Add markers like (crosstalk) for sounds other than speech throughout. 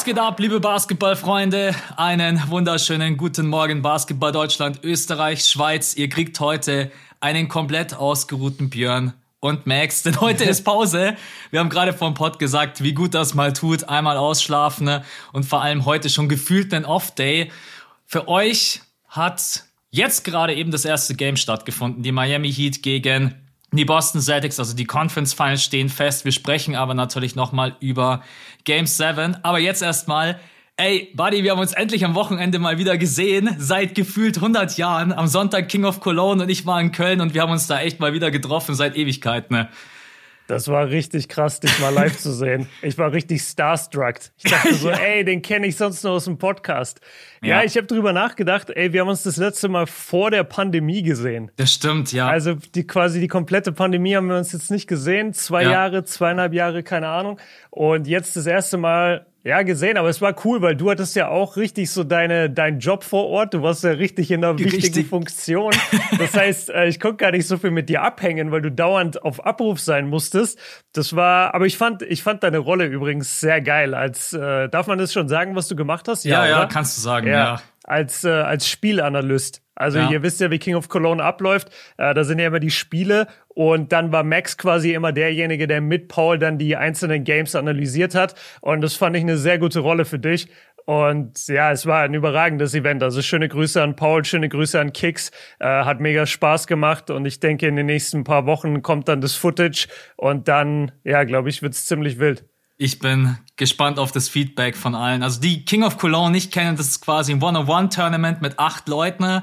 Was geht ab, liebe Basketballfreunde? Einen wunderschönen guten Morgen, Basketball Deutschland, Österreich, Schweiz. Ihr kriegt heute einen komplett ausgeruhten Björn und Max, denn heute ist Pause. Wir haben gerade vor dem Pod gesagt, wie gut das mal tut, einmal ausschlafen ne? und vor allem heute schon gefühlt einen Off-Day. Für euch hat jetzt gerade eben das erste Game stattgefunden, die Miami Heat gegen die Boston Celtics, also die Conference Finals stehen fest. Wir sprechen aber natürlich nochmal über Game 7. Aber jetzt erstmal, ey, Buddy, wir haben uns endlich am Wochenende mal wieder gesehen. Seit gefühlt 100 Jahren. Am Sonntag King of Cologne und ich war in Köln und wir haben uns da echt mal wieder getroffen seit Ewigkeiten. Ne? Das war richtig krass, dich mal live zu sehen. Ich war richtig starstruck. Ich dachte so, (laughs) ja. ey, den kenne ich sonst nur aus dem Podcast. Ja, ja ich habe drüber nachgedacht, ey, wir haben uns das letzte Mal vor der Pandemie gesehen. Das stimmt, ja. Also die quasi die komplette Pandemie haben wir uns jetzt nicht gesehen. Zwei ja. Jahre, zweieinhalb Jahre, keine Ahnung. Und jetzt das erste Mal ja, gesehen, aber es war cool, weil du hattest ja auch richtig so deine, deinen Job vor Ort. Du warst ja richtig in einer richtig. wichtigen Funktion. (laughs) Das heißt, äh, ich konnte gar nicht so viel mit dir abhängen, weil du dauernd auf Abruf sein musstest. Das war, aber ich fand, ich fand deine Rolle übrigens sehr geil. Als, äh, darf man das schon sagen, was du gemacht hast? Ja, ja, ja kannst du sagen, ja. ja. Als, äh, als Spielanalyst. Also ja. ihr wisst ja, wie King of Cologne abläuft. Äh, da sind ja immer die Spiele und dann war Max quasi immer derjenige, der mit Paul dann die einzelnen Games analysiert hat. Und das fand ich eine sehr gute Rolle für dich. Und ja, es war ein überragendes Event. Also schöne Grüße an Paul, schöne Grüße an Kicks. Äh, hat mega Spaß gemacht und ich denke, in den nächsten paar Wochen kommt dann das Footage und dann, ja, glaube ich, wird's ziemlich wild. Ich bin gespannt auf das Feedback von allen. Also die King of Cologne nicht kennen, das ist quasi ein One-on-One-Tournament mit acht Leuten.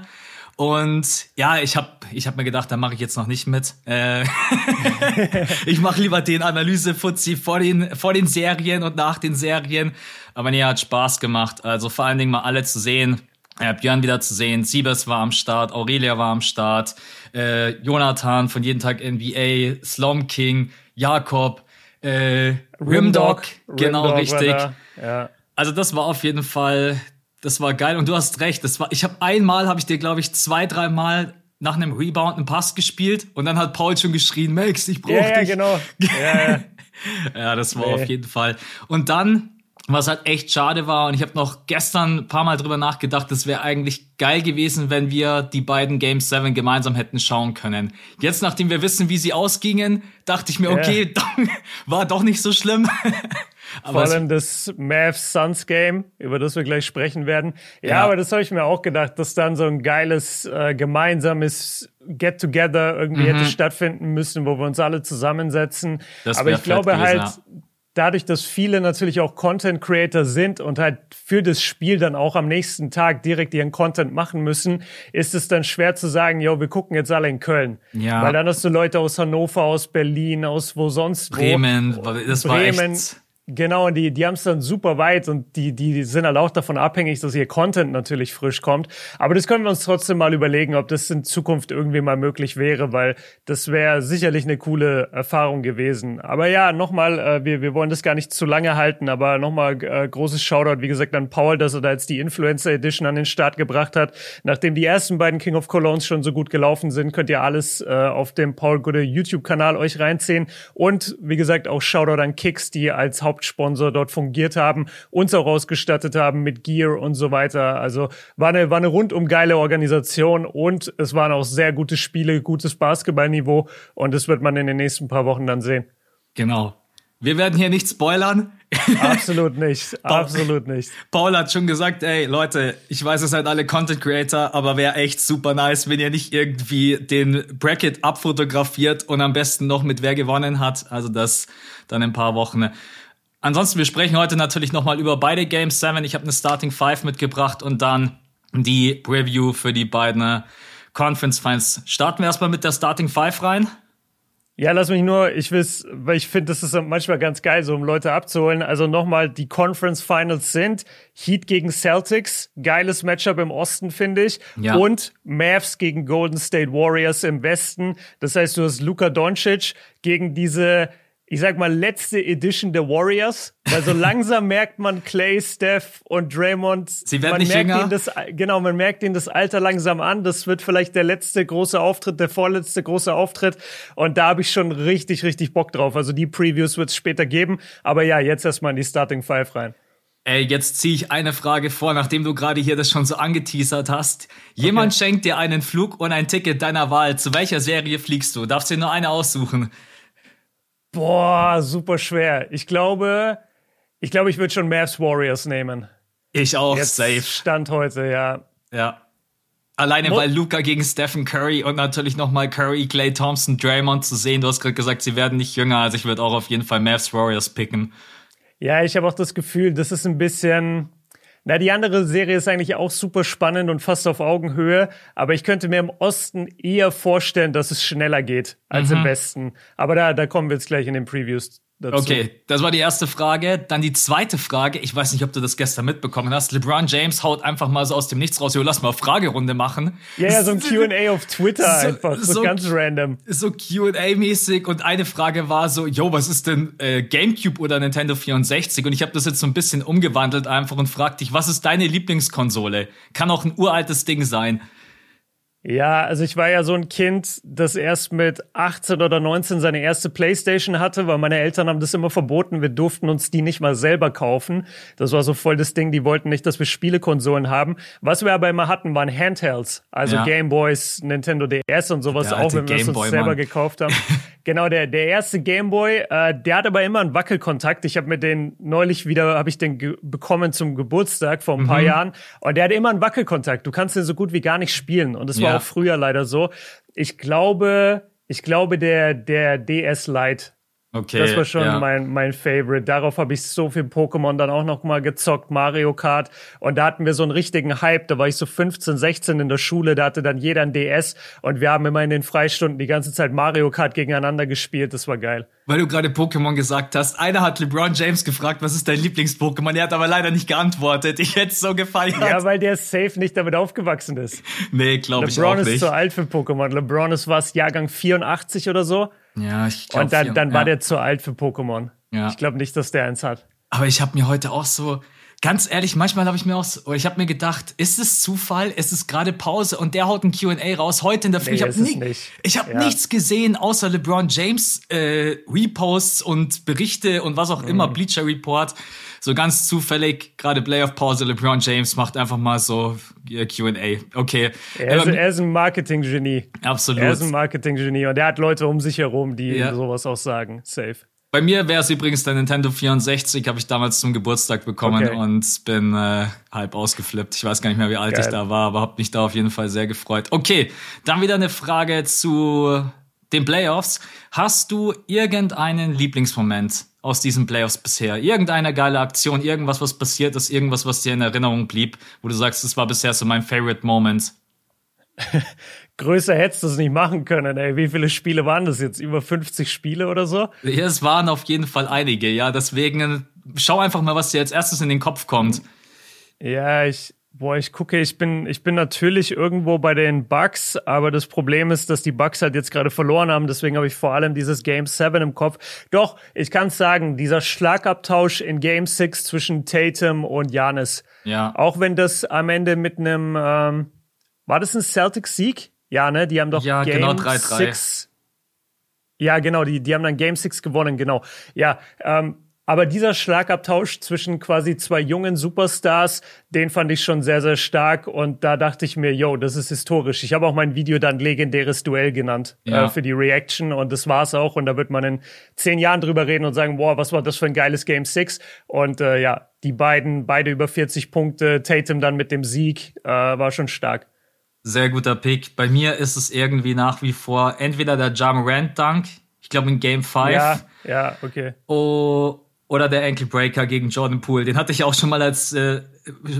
Und ja, ich habe ich hab mir gedacht, da mache ich jetzt noch nicht mit. Äh, (laughs) ich mache lieber den Analyse-Fuzzi vor den, vor den Serien und nach den Serien. Aber nee, hat Spaß gemacht. Also vor allen Dingen mal alle zu sehen. Äh, Björn wieder zu sehen, Siebes war am Start, Aurelia war am Start, äh, Jonathan von jeden Tag NBA, Slom King, Jakob, äh, Rimdog, genau Rimdog richtig. Ja. Also das war auf jeden Fall das war geil und du hast recht. Das war, ich habe einmal, habe ich dir, glaube ich, zwei, dreimal nach einem Rebound einen Pass gespielt und dann hat Paul schon geschrien, Max, ich brauche ja, dich. Genau. (laughs) Ja, ja. ja das war nee. auf jeden Fall. Und dann, was halt echt schade war, und ich habe noch gestern ein paar Mal drüber nachgedacht, das wäre eigentlich geil gewesen, wenn wir die beiden Game 7 gemeinsam hätten schauen können. Jetzt, nachdem wir wissen, wie sie ausgingen, dachte ich mir, okay, (laughs) war doch nicht so schlimm. Aber Vor allem das Mavs Suns Game, über das wir gleich sprechen werden. Ja, ja. aber das habe ich mir auch gedacht, dass dann so ein geiles äh, gemeinsames Get Together irgendwie mhm. hätte stattfinden müssen, wo wir uns alle zusammensetzen. Das aber ich glaube gewesen, halt, ja. dadurch, dass viele natürlich auch Content Creator sind und halt für das Spiel dann auch am nächsten Tag direkt ihren Content machen müssen, ist es dann schwer zu sagen, yo, wir gucken jetzt alle in Köln. Ja. Weil dann hast du Leute aus Hannover, aus Berlin, aus wo sonst Bremen, wo. das Bremen, war echt Genau, und die, die haben es dann super weit und die, die sind halt auch davon abhängig, dass ihr Content natürlich frisch kommt. Aber das können wir uns trotzdem mal überlegen, ob das in Zukunft irgendwie mal möglich wäre, weil das wäre sicherlich eine coole Erfahrung gewesen. Aber ja, nochmal, äh, wir, wir wollen das gar nicht zu lange halten, aber nochmal äh, großes Shoutout, wie gesagt, an Paul, dass er da jetzt die Influencer Edition an den Start gebracht hat. Nachdem die ersten beiden King of Colognes schon so gut gelaufen sind, könnt ihr alles äh, auf dem Paul Gude YouTube-Kanal euch reinziehen. Und wie gesagt, auch Shoutout an Kicks, die als Haupt Hauptsponsor dort fungiert haben, uns auch ausgestattet haben mit Gear und so weiter. Also war eine, war eine rundum geile Organisation und es waren auch sehr gute Spiele, gutes Basketballniveau und das wird man in den nächsten paar Wochen dann sehen. Genau. Wir werden hier nicht spoilern. Absolut nicht. (laughs) Absolut nicht. Paul hat schon gesagt, ey, Leute, ich weiß, ihr seid alle Content Creator, aber wäre echt super nice, wenn ihr nicht irgendwie den Bracket abfotografiert und am besten noch mit wer gewonnen hat. Also das dann in ein paar Wochen. Ansonsten, wir sprechen heute natürlich nochmal über beide Games 7. Ich habe eine Starting 5 mitgebracht und dann die Preview für die beiden Conference Finals. Starten wir erstmal mit der Starting 5 rein. Ja, lass mich nur, ich weiß, weil ich finde, das ist manchmal ganz geil, so um Leute abzuholen. Also nochmal, die Conference Finals sind Heat gegen Celtics, geiles Matchup im Osten, finde ich. Ja. Und Mavs gegen Golden State Warriors im Westen. Das heißt, du hast Luka Doncic gegen diese ich sag mal, letzte Edition der Warriors. Weil so (laughs) langsam merkt man Clay, Steph und Draymond. Sie werden man nicht merkt jünger. Ihnen das, genau, man merkt ihnen das Alter langsam an. Das wird vielleicht der letzte große Auftritt, der vorletzte große Auftritt. Und da habe ich schon richtig, richtig Bock drauf. Also die Previews wird es später geben. Aber ja, jetzt erstmal in die Starting Five rein. Ey, jetzt ziehe ich eine Frage vor, nachdem du gerade hier das schon so angeteasert hast. Jemand okay. schenkt dir einen Flug und ein Ticket deiner Wahl. Zu welcher Serie fliegst du? Darfst dir nur eine aussuchen. Boah, super schwer. Ich glaube, ich glaube, ich würde schon Mavs Warriors nehmen. Ich auch, Jetzt safe. Stand heute, ja. Ja. Alleine Mo weil Luca gegen Stephen Curry und natürlich nochmal Curry, Clay Thompson, Draymond zu sehen. Du hast gerade gesagt, sie werden nicht jünger. Also ich würde auch auf jeden Fall Mavs Warriors picken. Ja, ich habe auch das Gefühl, das ist ein bisschen. Na, die andere Serie ist eigentlich auch super spannend und fast auf Augenhöhe, aber ich könnte mir im Osten eher vorstellen, dass es schneller geht als mhm. im Westen. Aber da, da kommen wir jetzt gleich in den Previews Dazu. Okay, das war die erste Frage. Dann die zweite Frage. Ich weiß nicht, ob du das gestern mitbekommen hast. LeBron James haut einfach mal so aus dem Nichts raus. Jo, lass mal Fragerunde machen. Ja, ja, so ein Q&A auf Twitter so, einfach. So, so ganz random. So Q&A-mäßig. Und eine Frage war so, yo, was ist denn äh, Gamecube oder Nintendo 64? Und ich habe das jetzt so ein bisschen umgewandelt einfach und frag dich, was ist deine Lieblingskonsole? Kann auch ein uraltes Ding sein. Ja, also ich war ja so ein Kind, das erst mit 18 oder 19 seine erste Playstation hatte, weil meine Eltern haben das immer verboten. Wir durften uns die nicht mal selber kaufen. Das war so voll das Ding. Die wollten nicht, dass wir Spielekonsolen haben. Was wir aber immer hatten, waren Handhelds. Also ja. Gameboys, Nintendo DS und sowas, auch wenn wir es uns selber Mann. gekauft haben. (laughs) genau, der, der erste Gameboy, äh, der hat aber immer einen Wackelkontakt. Ich habe mir den neulich wieder, habe ich den bekommen zum Geburtstag vor ein paar mhm. Jahren. Und der hat immer einen Wackelkontakt. Du kannst den so gut wie gar nicht spielen. Und das war ja früher leider so. Ich glaube, ich glaube, der, der DS Lite Okay, das war schon ja. mein, mein Favorite. Darauf habe ich so viel Pokémon dann auch noch mal gezockt, Mario Kart. Und da hatten wir so einen richtigen Hype. Da war ich so 15, 16 in der Schule. Da hatte dann jeder ein DS. Und wir haben immer in den Freistunden die ganze Zeit Mario Kart gegeneinander gespielt. Das war geil. Weil du gerade Pokémon gesagt hast. Einer hat LeBron James gefragt, was ist dein Lieblings-Pokémon? Er hat aber leider nicht geantwortet. Ich hätte es so gefeiert. Ja, weil der safe nicht damit aufgewachsen ist. Nee, glaube ich auch nicht. LeBron ist zu alt für Pokémon. LeBron ist was, Jahrgang 84 oder so. Ja, ich glaube. Und dann, dann war der zu alt für Pokémon. Ja. Ich glaube nicht, dass der eins hat. Aber ich habe mir heute auch so, ganz ehrlich, manchmal habe ich mir auch, so, ich habe mir gedacht, ist es Zufall? Ist es gerade Pause und der haut ein Q&A raus heute in der Früh? Nee, ich habe nie, habe ja. nichts gesehen außer LeBron James äh, Reposts und Berichte und was auch mhm. immer Bleacher Report. So ganz zufällig gerade Playoff Pause LeBron James macht einfach mal so Q&A. Okay. Er ist, ähm, er ist ein Marketing Genie. Absolut. Er ist ein Marketing Genie und er hat Leute um sich herum, die ja. sowas auch sagen. Safe. Bei mir wäre es übrigens der Nintendo 64, habe ich damals zum Geburtstag bekommen okay. und bin äh, halb ausgeflippt. Ich weiß gar nicht mehr, wie alt Geil. ich da war, aber habe mich da auf jeden Fall sehr gefreut. Okay, dann wieder eine Frage zu den Playoffs. Hast du irgendeinen Lieblingsmoment aus diesen Playoffs bisher? Irgendeine geile Aktion, irgendwas, was passiert ist, irgendwas, was dir in Erinnerung blieb, wo du sagst, das war bisher so mein Favorite Moment? (laughs) größer hättest du es nicht machen können, ey. Wie viele Spiele waren das jetzt? Über 50 Spiele oder so? Ja, es waren auf jeden Fall einige, ja. Deswegen schau einfach mal, was dir als erstes in den Kopf kommt. Ja, ich, boah, ich gucke, ich bin, ich bin natürlich irgendwo bei den Bucks, aber das Problem ist, dass die Bucks halt jetzt gerade verloren haben. Deswegen habe ich vor allem dieses Game 7 im Kopf. Doch, ich kann sagen, dieser Schlagabtausch in Game 6 zwischen Tatum und Janis. Ja. Auch wenn das am Ende mit einem, ähm, war das ein Celtic-Sieg? Ja, ne? Die haben doch ja, Game genau 3-3. Ja, genau, die, die haben dann Game 6 gewonnen, genau. Ja, ähm, aber dieser Schlagabtausch zwischen quasi zwei jungen Superstars, den fand ich schon sehr, sehr stark. Und da dachte ich mir, yo, das ist historisch. Ich habe auch mein Video dann legendäres Duell genannt äh, ja. äh, für die Reaction. Und das war's auch. Und da wird man in zehn Jahren drüber reden und sagen, boah, was war das für ein geiles Game 6? Und äh, ja, die beiden, beide über 40 Punkte, Tatum dann mit dem Sieg, äh, war schon stark. Sehr guter Pick. Bei mir ist es irgendwie nach wie vor entweder der Jam Rand Dunk, ich glaube in Game 5. Ja, ja, okay. Oh, oder der Ankle Breaker gegen Jordan Poole. Den hatte ich auch schon mal als äh,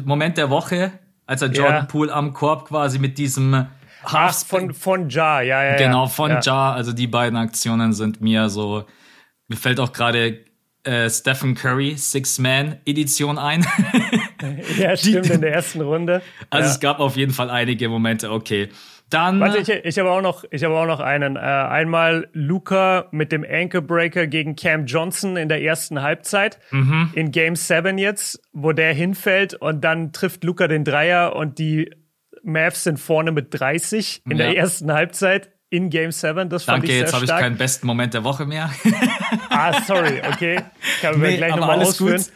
Moment der Woche, als er Jordan ja. Poole am Korb quasi mit diesem Ach, von, von Ja, ja, ja. Genau, von ja. Ja. Also die beiden Aktionen sind mir so. Mir fällt auch gerade äh, Stephen Curry Six-Man-Edition ein. (laughs) ja, stimmt, in der ersten Runde. Also ja. es gab auf jeden Fall einige Momente, okay. Dann. Warte, ich, ich habe auch noch, ich habe auch noch einen. Äh, einmal Luca mit dem Ankle Breaker gegen Cam Johnson in der ersten Halbzeit mhm. in Game 7 jetzt, wo der hinfällt und dann trifft Luca den Dreier und die Mavs sind vorne mit 30 in ja. der ersten Halbzeit in Game 7. Das fand Danke, ich jetzt habe ich keinen besten Moment der Woche mehr. (laughs) ah, sorry, okay. Kann nee, gleich nochmal ausführen. Gut.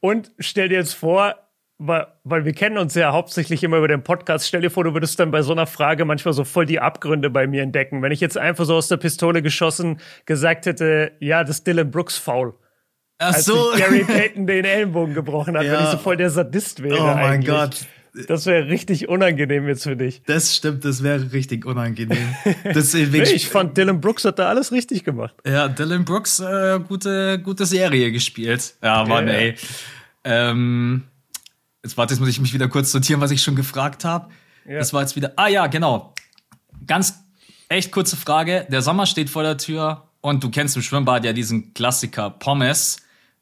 Und stell dir jetzt vor, weil, weil wir kennen uns ja hauptsächlich immer über den Podcast. Stell dir vor, du würdest dann bei so einer Frage manchmal so voll die Abgründe bei mir entdecken. Wenn ich jetzt einfach so aus der Pistole geschossen gesagt hätte, ja, das Dylan Brooks Foul. Ach als so. Gary (laughs) Payton den Ellenbogen gebrochen hat, Ja. wenn ich so voll der Sadist wäre. Oh mein eigentlich. Gott. Das wäre richtig unangenehm jetzt für dich. Das stimmt, das wäre richtig unangenehm. Deswegen, (laughs) ich fand, Dylan Brooks hat da alles richtig gemacht. ja, Dylan Brooks, äh, gute, gute Serie gespielt. Ja, Mann, Ja, ja. ey. Ähm, jetzt warte, jetzt muss ich mich wieder kurz sortieren, was ich schon gefragt habe. Ja. Das war jetzt wieder. Ah ja, genau. Ganz echt kurze Frage. Der Sommer steht vor der Tür und du kennst im Schwimmbad ja diesen Klassiker Pommes.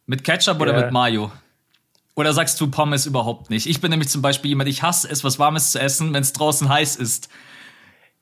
Mit Ketchup oder mit Mayo? Oder sagst du Pommes überhaupt nicht? Ich bin nämlich zum Beispiel jemand, ich hasse es, was Warmes zu essen, wenn es draußen heiß ist.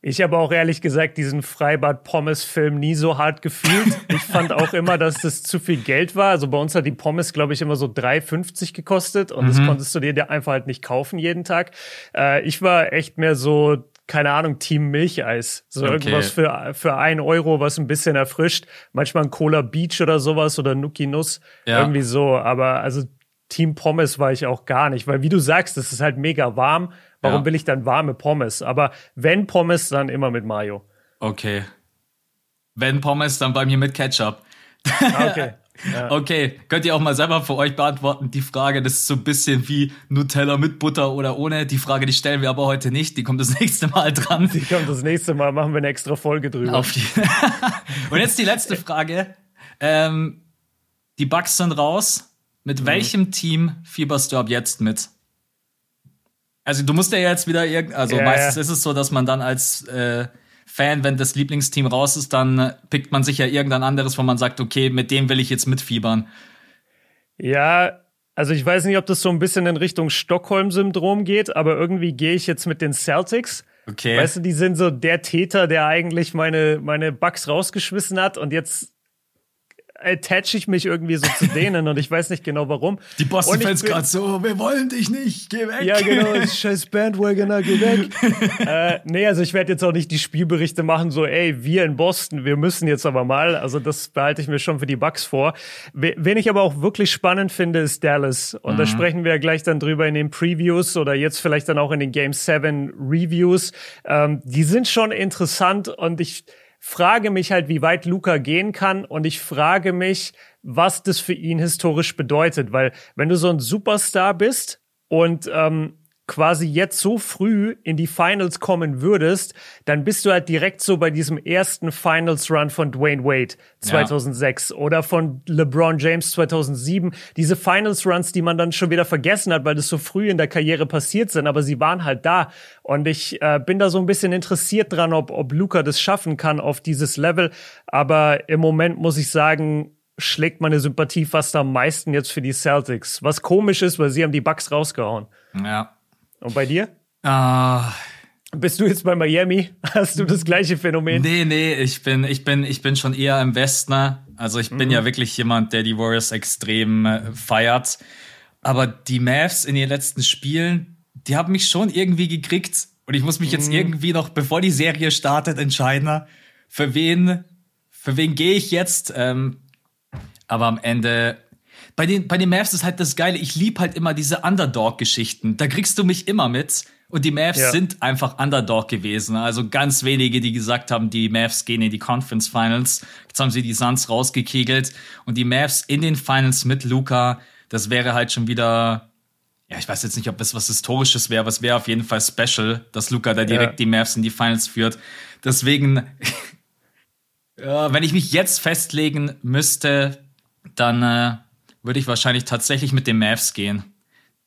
Ich habe auch ehrlich gesagt diesen Freibad-Pommes-Film nie so hart gefühlt. (laughs) Ich fand auch immer, dass das zu viel Geld war. Also bei uns hat die Pommes, glaube ich, immer so 3,50 gekostet und Mhm. das konntest du dir einfach halt nicht kaufen jeden Tag. Äh, ich war echt mehr so, keine Ahnung, Team Milcheis. So Okay. irgendwas für, für ein Euro, was ein bisschen erfrischt. Manchmal ein Cola Beach oder sowas oder Nuki Nuss. Ja. Irgendwie so. Aber also Team Pommes war ich auch gar nicht, weil wie du sagst, es ist halt mega warm. Warum Ja. will ich dann warme Pommes? Aber wenn Pommes, dann immer mit Mayo. Okay. Wenn Pommes, dann bei mir mit Ketchup. Ah, Okay. (laughs) Ja. Okay, könnt ihr auch mal selber für euch beantworten. Die Frage, das ist so ein bisschen wie Nutella mit Butter oder ohne. Die Frage, die stellen wir aber heute nicht. Die kommt das (laughs) nächste Mal dran. Die kommt das nächste Mal, machen wir eine extra Folge drüber. Auf die (laughs) Und jetzt die letzte Frage. Ähm, die Bugs sind raus. Mit welchem Team fieberst du ab jetzt mit? Also du musst ja jetzt wieder irgend, also Ja, meistens ist es so, dass man dann als äh, Fan, wenn das Lieblingsteam raus ist, dann äh, pickt man sich ja irgendein anderes, wo man sagt, okay, mit dem will ich jetzt mitfiebern. Ja, also ich weiß nicht, ob das so ein bisschen in Richtung Stockholm-Syndrom geht, aber irgendwie gehe ich jetzt mit den Celtics. Okay. Weißt du, die sind so der Täter, der eigentlich meine, meine Bugs rausgeschmissen hat und jetzt attach ich mich irgendwie so zu denen und ich weiß nicht genau warum. die Boston-Fans gerade so, wir wollen dich nicht, geh weg. Ja, genau, (laughs) scheiß Bandwagoner, geh weg. (laughs) äh, nee, also ich werde jetzt auch nicht die Spielberichte machen, so, ey, wir in Boston, wir müssen jetzt aber mal. Also das behalte ich mir schon für die Bugs vor. We- Wen ich aber auch wirklich spannend finde, ist Dallas. Und da sprechen wir ja gleich dann drüber in den Previews oder jetzt vielleicht dann auch in den Game 7 Reviews. Ähm, die sind schon interessant und ich frage mich halt, wie weit Luca gehen kann und ich frage mich, was das für ihn historisch bedeutet, weil wenn du so ein Superstar bist und ähm, quasi jetzt so früh in die Finals kommen würdest, dann bist du halt direkt so bei diesem ersten Finals-Run von Dwayne Wade 2006 oder von LeBron James 2007. Diese Finals-Runs, die man dann schon wieder vergessen hat, weil das so früh in der Karriere passiert sind, aber sie waren halt da. Und ich äh, bin da so ein bisschen interessiert dran, ob, ob Luca das schaffen kann auf dieses Level. Aber im Moment muss ich sagen, schlägt meine Sympathie fast am meisten jetzt für die Celtics. Was komisch ist, weil sie haben die Bucks rausgehauen. Ja. Und bei dir? Ah, Bist du jetzt bei Miami? Hast du das gleiche Phänomen? nee, nee, ich bin, ich bin, ich bin schon eher im Westen. ne? Also ich bin ja wirklich jemand, der die Warriors extrem äh, feiert. Aber die Mavs in den letzten Spielen, die haben mich schon irgendwie gekriegt. Und ich muss mich jetzt irgendwie noch, bevor die Serie startet, entscheiden, für wen, für wen gehe ich jetzt. Ähm, aber am Ende, bei den, bei den Mavs ist halt das Geile, ich lieb halt immer diese Underdog-Geschichten. Da kriegst du mich immer mit. Und die Mavs Ja. sind einfach Underdog gewesen. Also ganz wenige, die gesagt haben, die Mavs gehen in die Conference Finals. Jetzt haben sie die Suns rausgekegelt. Und die Mavs in den Finals mit Luca, das wäre halt schon wieder, ja, ich weiß jetzt nicht, ob das was Historisches wäre, aber es wäre auf jeden Fall special, dass Luca da direkt Ja. die Mavs in die Finals führt. Deswegen, ja, (laughs) wenn ich mich jetzt festlegen müsste, dann äh, würde ich wahrscheinlich tatsächlich mit den Mavs gehen.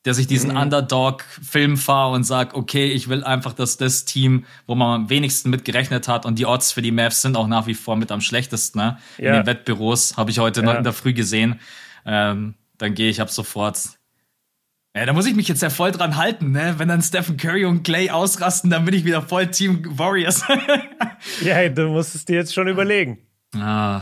Dass ich Mhm. diesen Underdog-Film fahre und sage, okay, ich will einfach, dass das Team, wo man am wenigsten mit gerechnet hat und die Odds für die Mavs sind auch nach wie vor mit am schlechtesten, ne? In Ja. den Wettbüros, habe ich heute noch Ja. in der Früh gesehen. Ähm, dann gehe ich ab sofort. Ja, da muss ich mich jetzt ja voll dran halten, ne? Wenn dann Stephen Curry und Clay ausrasten, dann bin ich wieder voll Team Warriors. (laughs) Ja, du musst es dir jetzt schon überlegen. ah.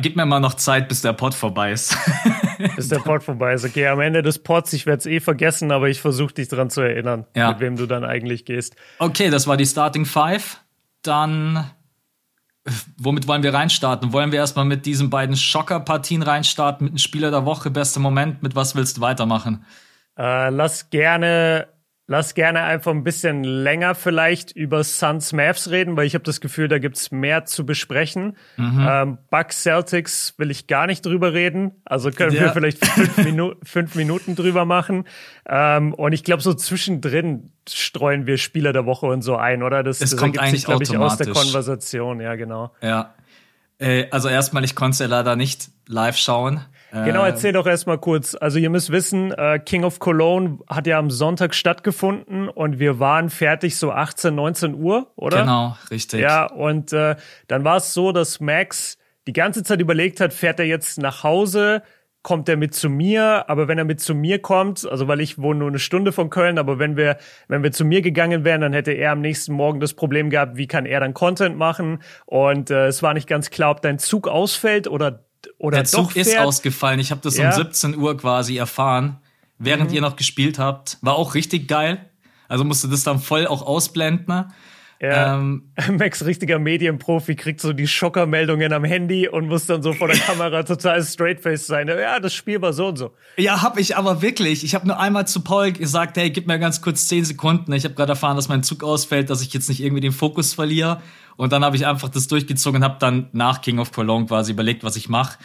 Gib mir mal noch Zeit, bis der Pod vorbei ist. (laughs) Bis der Pod vorbei ist. Okay, am Ende des Pods, ich werde es eh vergessen, aber ich versuche dich dran zu erinnern, Ja. mit wem du dann eigentlich gehst. Okay, das war die Starting Five. Dann womit wollen wir reinstarten? Wollen wir erstmal mit diesen beiden Schocker-Partien reinstarten, mit einem Spieler der Woche, bester Moment? Mit was willst du weitermachen? Äh, lass gerne Lass gerne einfach ein bisschen länger vielleicht über Suns Mavs reden, weil ich habe das Gefühl, da gibt's mehr zu besprechen. Mhm. Ähm, Bucks Celtics will ich gar nicht drüber reden. Also können ja. wir vielleicht fünf, (laughs) Minu fünf, Minuten drüber machen. Ähm, und ich glaube, so zwischendrin streuen wir Spieler der Woche und so ein, oder? Das, das kommt eigentlich, glaube ich, aus der Konversation. Ja, genau. Ja. Äh, also erstmal, ich konnte ja leider nicht live schauen. Genau, äh, erzähl doch erstmal kurz. Also ihr müsst wissen, äh, King of Cologne hat ja am Sonntag stattgefunden und wir waren fertig so 18, 19 Uhr, oder? Genau, richtig. Ja, und äh, dann war es so, dass Max die ganze Zeit überlegt hat, fährt er jetzt nach Hause, kommt er mit zu mir, aber wenn er mit zu mir kommt, also weil ich wohne nur eine Stunde von Köln, aber wenn wir, wenn wir zu mir gegangen wären, dann hätte er am nächsten Morgen das Problem gehabt, wie kann er dann Content machen? Und äh, es war nicht ganz klar, ob dein Zug ausfällt oder oder Der Zug ist ausgefallen. Ich habe das ja. um 17 Uhr quasi erfahren, während mhm. ihr noch gespielt habt. War auch richtig geil. Also musste das dann voll auch ausblenden. Ne? Ja, ähm, (laughs) Max, richtiger Medienprofi, kriegt so die Schockermeldungen am Handy und muss dann so vor der (laughs) Kamera total straightface sein. Ja, das Spiel war so und so. Ja, hab ich aber wirklich. Ich habe nur einmal zu Paul gesagt, hey, gib mir ganz kurz zehn Sekunden. Ich habe gerade erfahren, dass mein Zug ausfällt, dass ich jetzt nicht irgendwie den Fokus verliere. Und dann habe ich einfach das durchgezogen und habe dann nach King of Cologne quasi überlegt, was ich mache.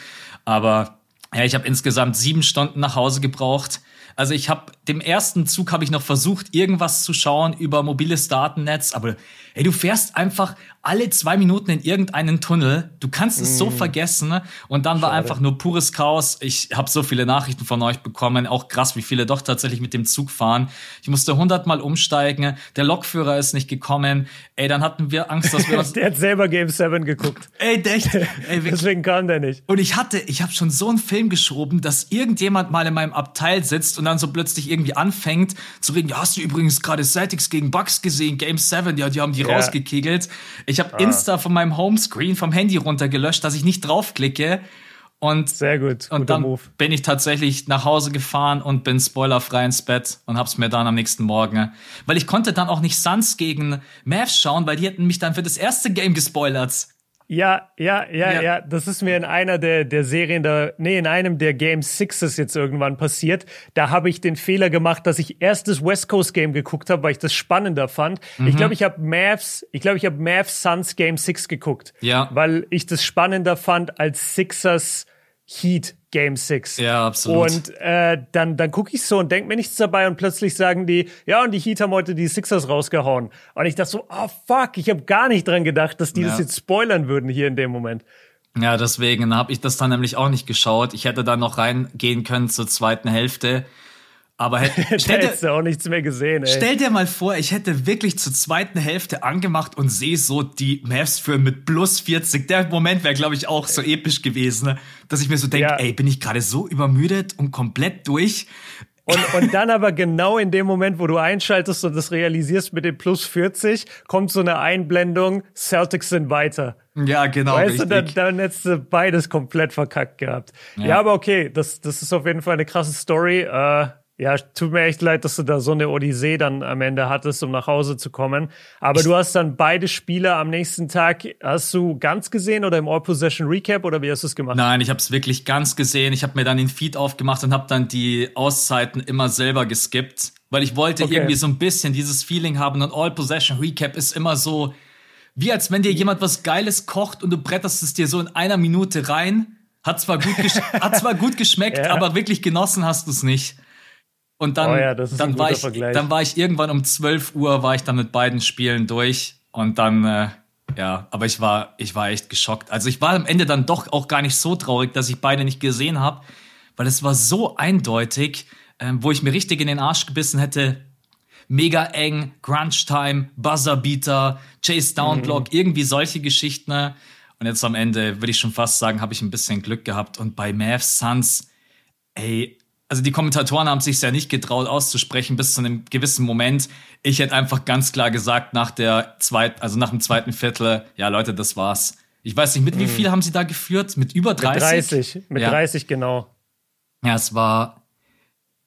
Aber ja, ich habe insgesamt sieben Stunden nach Hause gebraucht. Also ich habe dem ersten Zug habe ich noch versucht, irgendwas zu schauen über mobiles Datennetz, aber Ey, du fährst einfach alle zwei Minuten in irgendeinen Tunnel. Du kannst es mm. so vergessen. Und dann Schade. war einfach nur pures Chaos. Ich habe so viele Nachrichten von euch bekommen. Auch krass, wie viele doch tatsächlich mit dem Zug fahren. Ich musste hundertmal umsteigen. Der Lokführer ist nicht gekommen. Ey, dann hatten wir Angst, dass wir (laughs) was. der hat selber Game 7 geguckt. Ey, echt? Ey, (laughs) Deswegen kam der nicht. Und ich hatte, ich habe schon so einen Film geschoben, dass irgendjemand mal in meinem Abteil sitzt und dann so plötzlich irgendwie anfängt zu reden. Ja, hast du übrigens gerade Celtics gegen Bucks gesehen? Game 7, ja, die haben die ja. rausgekegelt. Ich habe ah. Insta von meinem Homescreen vom Handy runtergelöscht, dass ich nicht draufklicke. Und, Sehr gut. Und dann Move. bin ich tatsächlich nach Hause gefahren und bin spoilerfrei ins Bett und hab's mir dann am nächsten Morgen. Weil ich konnte dann auch nicht Suns gegen Mavs schauen, weil die hätten mich dann für das erste Game gespoilert. Ja, ja, ja, ja, ja. Das ist mir in einer der, der Serien, da, nee, in einem der Game Sixes jetzt irgendwann passiert. Da habe ich den Fehler gemacht, dass ich erst das West Coast Game geguckt habe, weil ich das spannender fand. Mhm. Ich glaube, ich habe Mavs, ich glaube, ich habe Mavs Suns Game Six geguckt. Ja. Weil ich das spannender fand als Sixers Heat Game 6. Ja, absolut. Und äh, dann, dann gucke ich so und denke mir nichts dabei und plötzlich sagen die, ja, und die Heat haben heute die Sixers rausgehauen. Und ich dachte so, oh fuck, ich habe gar nicht dran gedacht, dass die ja. das jetzt spoilern würden hier in dem Moment. Ja, deswegen habe ich das dann nämlich auch nicht geschaut. Ich hätte da noch reingehen können zur zweiten Hälfte. Aber hätte, (laughs) dir, du auch nichts mehr gesehen. Ey. Stell dir mal vor, ich hätte wirklich zur zweiten Hälfte angemacht und sehe so die Mavs führen mit plus 40. Der Moment wäre, glaube ich, auch so episch gewesen, ne? dass ich mir so denke, ja. ey, bin ich gerade so übermüdet und komplett durch. Und, und dann aber genau in dem Moment, wo du einschaltest und das realisierst mit dem plus 40, kommt so eine Einblendung, Celtics sind weiter. Ja, genau. Weißt richtig. du, dann, dann hättest du beides komplett verkackt gehabt. Ja, ja aber okay, das, das ist auf jeden Fall eine krasse Story. Äh, ja, tut mir echt leid, dass du da so eine Odyssee dann am Ende hattest, um nach Hause zu kommen. Aber du hast dann beide Spiele am nächsten Tag, hast du ganz gesehen oder im All-Possession Recap oder wie hast du es gemacht? Nein, ich habe es wirklich ganz gesehen. Ich habe mir dann den Feed aufgemacht und habe dann die Auszeiten immer selber geskippt, weil ich wollte okay. irgendwie so ein bisschen dieses Feeling haben und All-Possession Recap ist immer so, wie als wenn dir jemand was Geiles kocht und du bretterst es dir so in einer Minute rein. Hat zwar gut, (laughs) hat zwar gut geschmeckt, ja. aber wirklich genossen hast du es nicht. Und dann, oh ja, dann, war ich, dann war ich irgendwann um 12 Uhr, war ich dann mit beiden Spielen durch. Und dann, äh, ja, aber ich war, ich war echt geschockt. Also ich war am Ende dann doch auch gar nicht so traurig, dass ich beide nicht gesehen habe, weil es war so eindeutig, äh, wo ich mir richtig in den Arsch gebissen hätte. Mega eng, Crunch Time, Buzzerbeater, Chase Downblock, mhm. irgendwie solche Geschichten. Ne? Und jetzt am Ende würde ich schon fast sagen, habe ich ein bisschen Glück gehabt. Und bei Mavs Suns, ey, also die Kommentatoren haben sich ja nicht getraut auszusprechen bis zu einem gewissen Moment. Ich hätte einfach ganz klar gesagt nach der zweiten, also nach dem zweiten Viertel, ja Leute, das war's. Ich weiß nicht, mit wie mhm. viel haben sie da geführt? Mit über 30? Mit 30, mit ja. 30 genau. Ja, es war,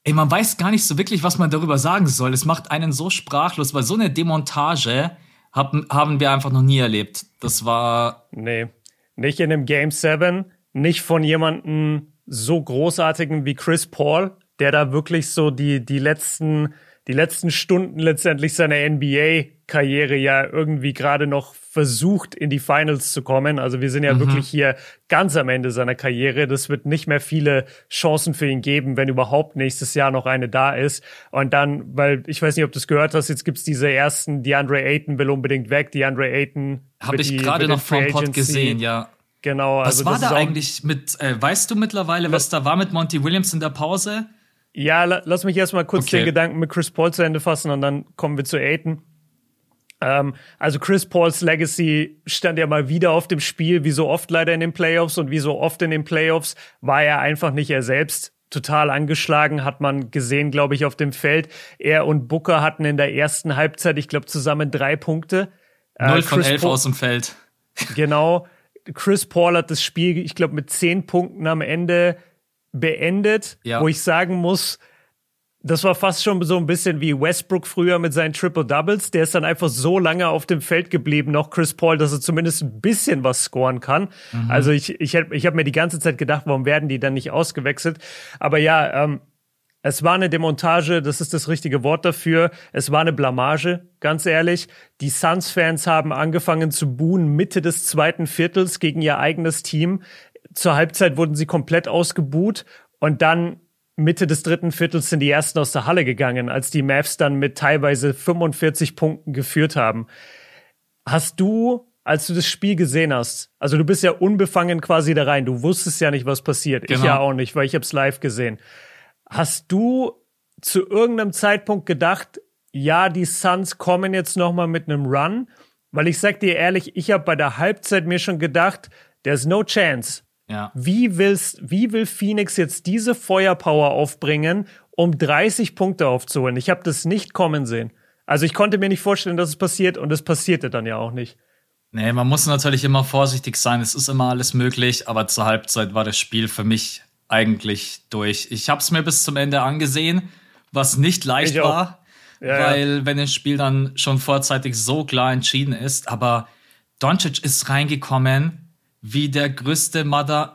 ey, man weiß gar nicht so wirklich, was man darüber sagen soll. Es macht einen so sprachlos, weil so eine Demontage haben, haben wir einfach noch nie erlebt. Das war. Nee. Nicht in einem Game 7, nicht von jemandem so großartigen wie Chris Paul, der da wirklich so die, die letzten, die letzten Stunden letztendlich seiner NBA-Karriere ja irgendwie gerade noch versucht, in die Finals zu kommen. Also wir sind ja mhm. wirklich hier ganz am Ende seiner Karriere. Das wird nicht mehr viele Chancen für ihn geben, wenn überhaupt nächstes Jahr noch eine da ist. Und dann, weil ich weiß nicht, ob du es gehört hast, jetzt gibt's diese ersten, DeAndre Ayton will unbedingt weg, DeAndre Ayton. Habe ich gerade noch vom Pod gesehen, ja. Genau. Was also war da eigentlich mit, äh, weißt du mittlerweile, was da war mit Monty Williams in der Pause? Ja, la lass mich erstmal kurz okay. den Gedanken mit Chris Paul zu Ende fassen und dann kommen wir zu Aiton. Ähm, also Chris Pauls Legacy stand ja mal wieder auf dem Spiel, wie so oft leider in den Playoffs und wie so oft in den Playoffs war er einfach nicht er selbst. Total angeschlagen, hat man gesehen, glaube ich, auf dem Feld. Er und Booker hatten in der ersten Halbzeit, ich glaube, zusammen drei Punkte. Null äh, von elf aus dem Feld. Genau. Chris Paul hat das Spiel, ich glaube, mit zehn Punkten am Ende beendet, ja. wo ich sagen muss, das war fast schon so ein bisschen wie Westbrook früher mit seinen Triple Doubles. Der ist dann einfach so lange auf dem Feld geblieben, noch Chris Paul, dass er zumindest ein bisschen was scoren kann. Mhm. Also ich, ich, ich habe mir die ganze Zeit gedacht, warum werden die dann nicht ausgewechselt? Aber ja, ähm, es war eine Demontage, das ist das richtige Wort dafür. Es war eine Blamage, ganz ehrlich. Die Suns-Fans haben angefangen zu buhen Mitte des zweiten Viertels gegen ihr eigenes Team. Zur Halbzeit wurden sie komplett ausgebuht und dann Mitte des dritten Viertels sind die ersten aus der Halle gegangen, als die Mavs dann mit teilweise 45 Punkten geführt haben. Hast du, als du das Spiel gesehen hast, also du bist ja unbefangen quasi da rein, du wusstest ja nicht, was passiert. Genau. Ich ja auch nicht, weil ich hab's live gesehen. Hast du zu irgendeinem Zeitpunkt gedacht, ja, die Suns kommen jetzt noch mal mit einem Run? Weil ich sag dir ehrlich, ich habe bei der Halbzeit mir schon gedacht, there's no chance. Ja. Wie, willst, wie will Phoenix jetzt diese Feuerpower aufbringen, um 30 Punkte aufzuholen? Ich habe das nicht kommen sehen. Also ich konnte mir nicht vorstellen, dass es passiert und es passierte dann ja auch nicht. Nee, man muss natürlich immer vorsichtig sein. Es ist immer alles möglich, aber zur Halbzeit war das Spiel für mich eigentlich durch. Ich habe es mir bis zum Ende angesehen, was nicht leicht war, ja, weil ja. wenn das Spiel dann schon vorzeitig so klar entschieden ist, aber Doncic ist reingekommen wie der größte Mother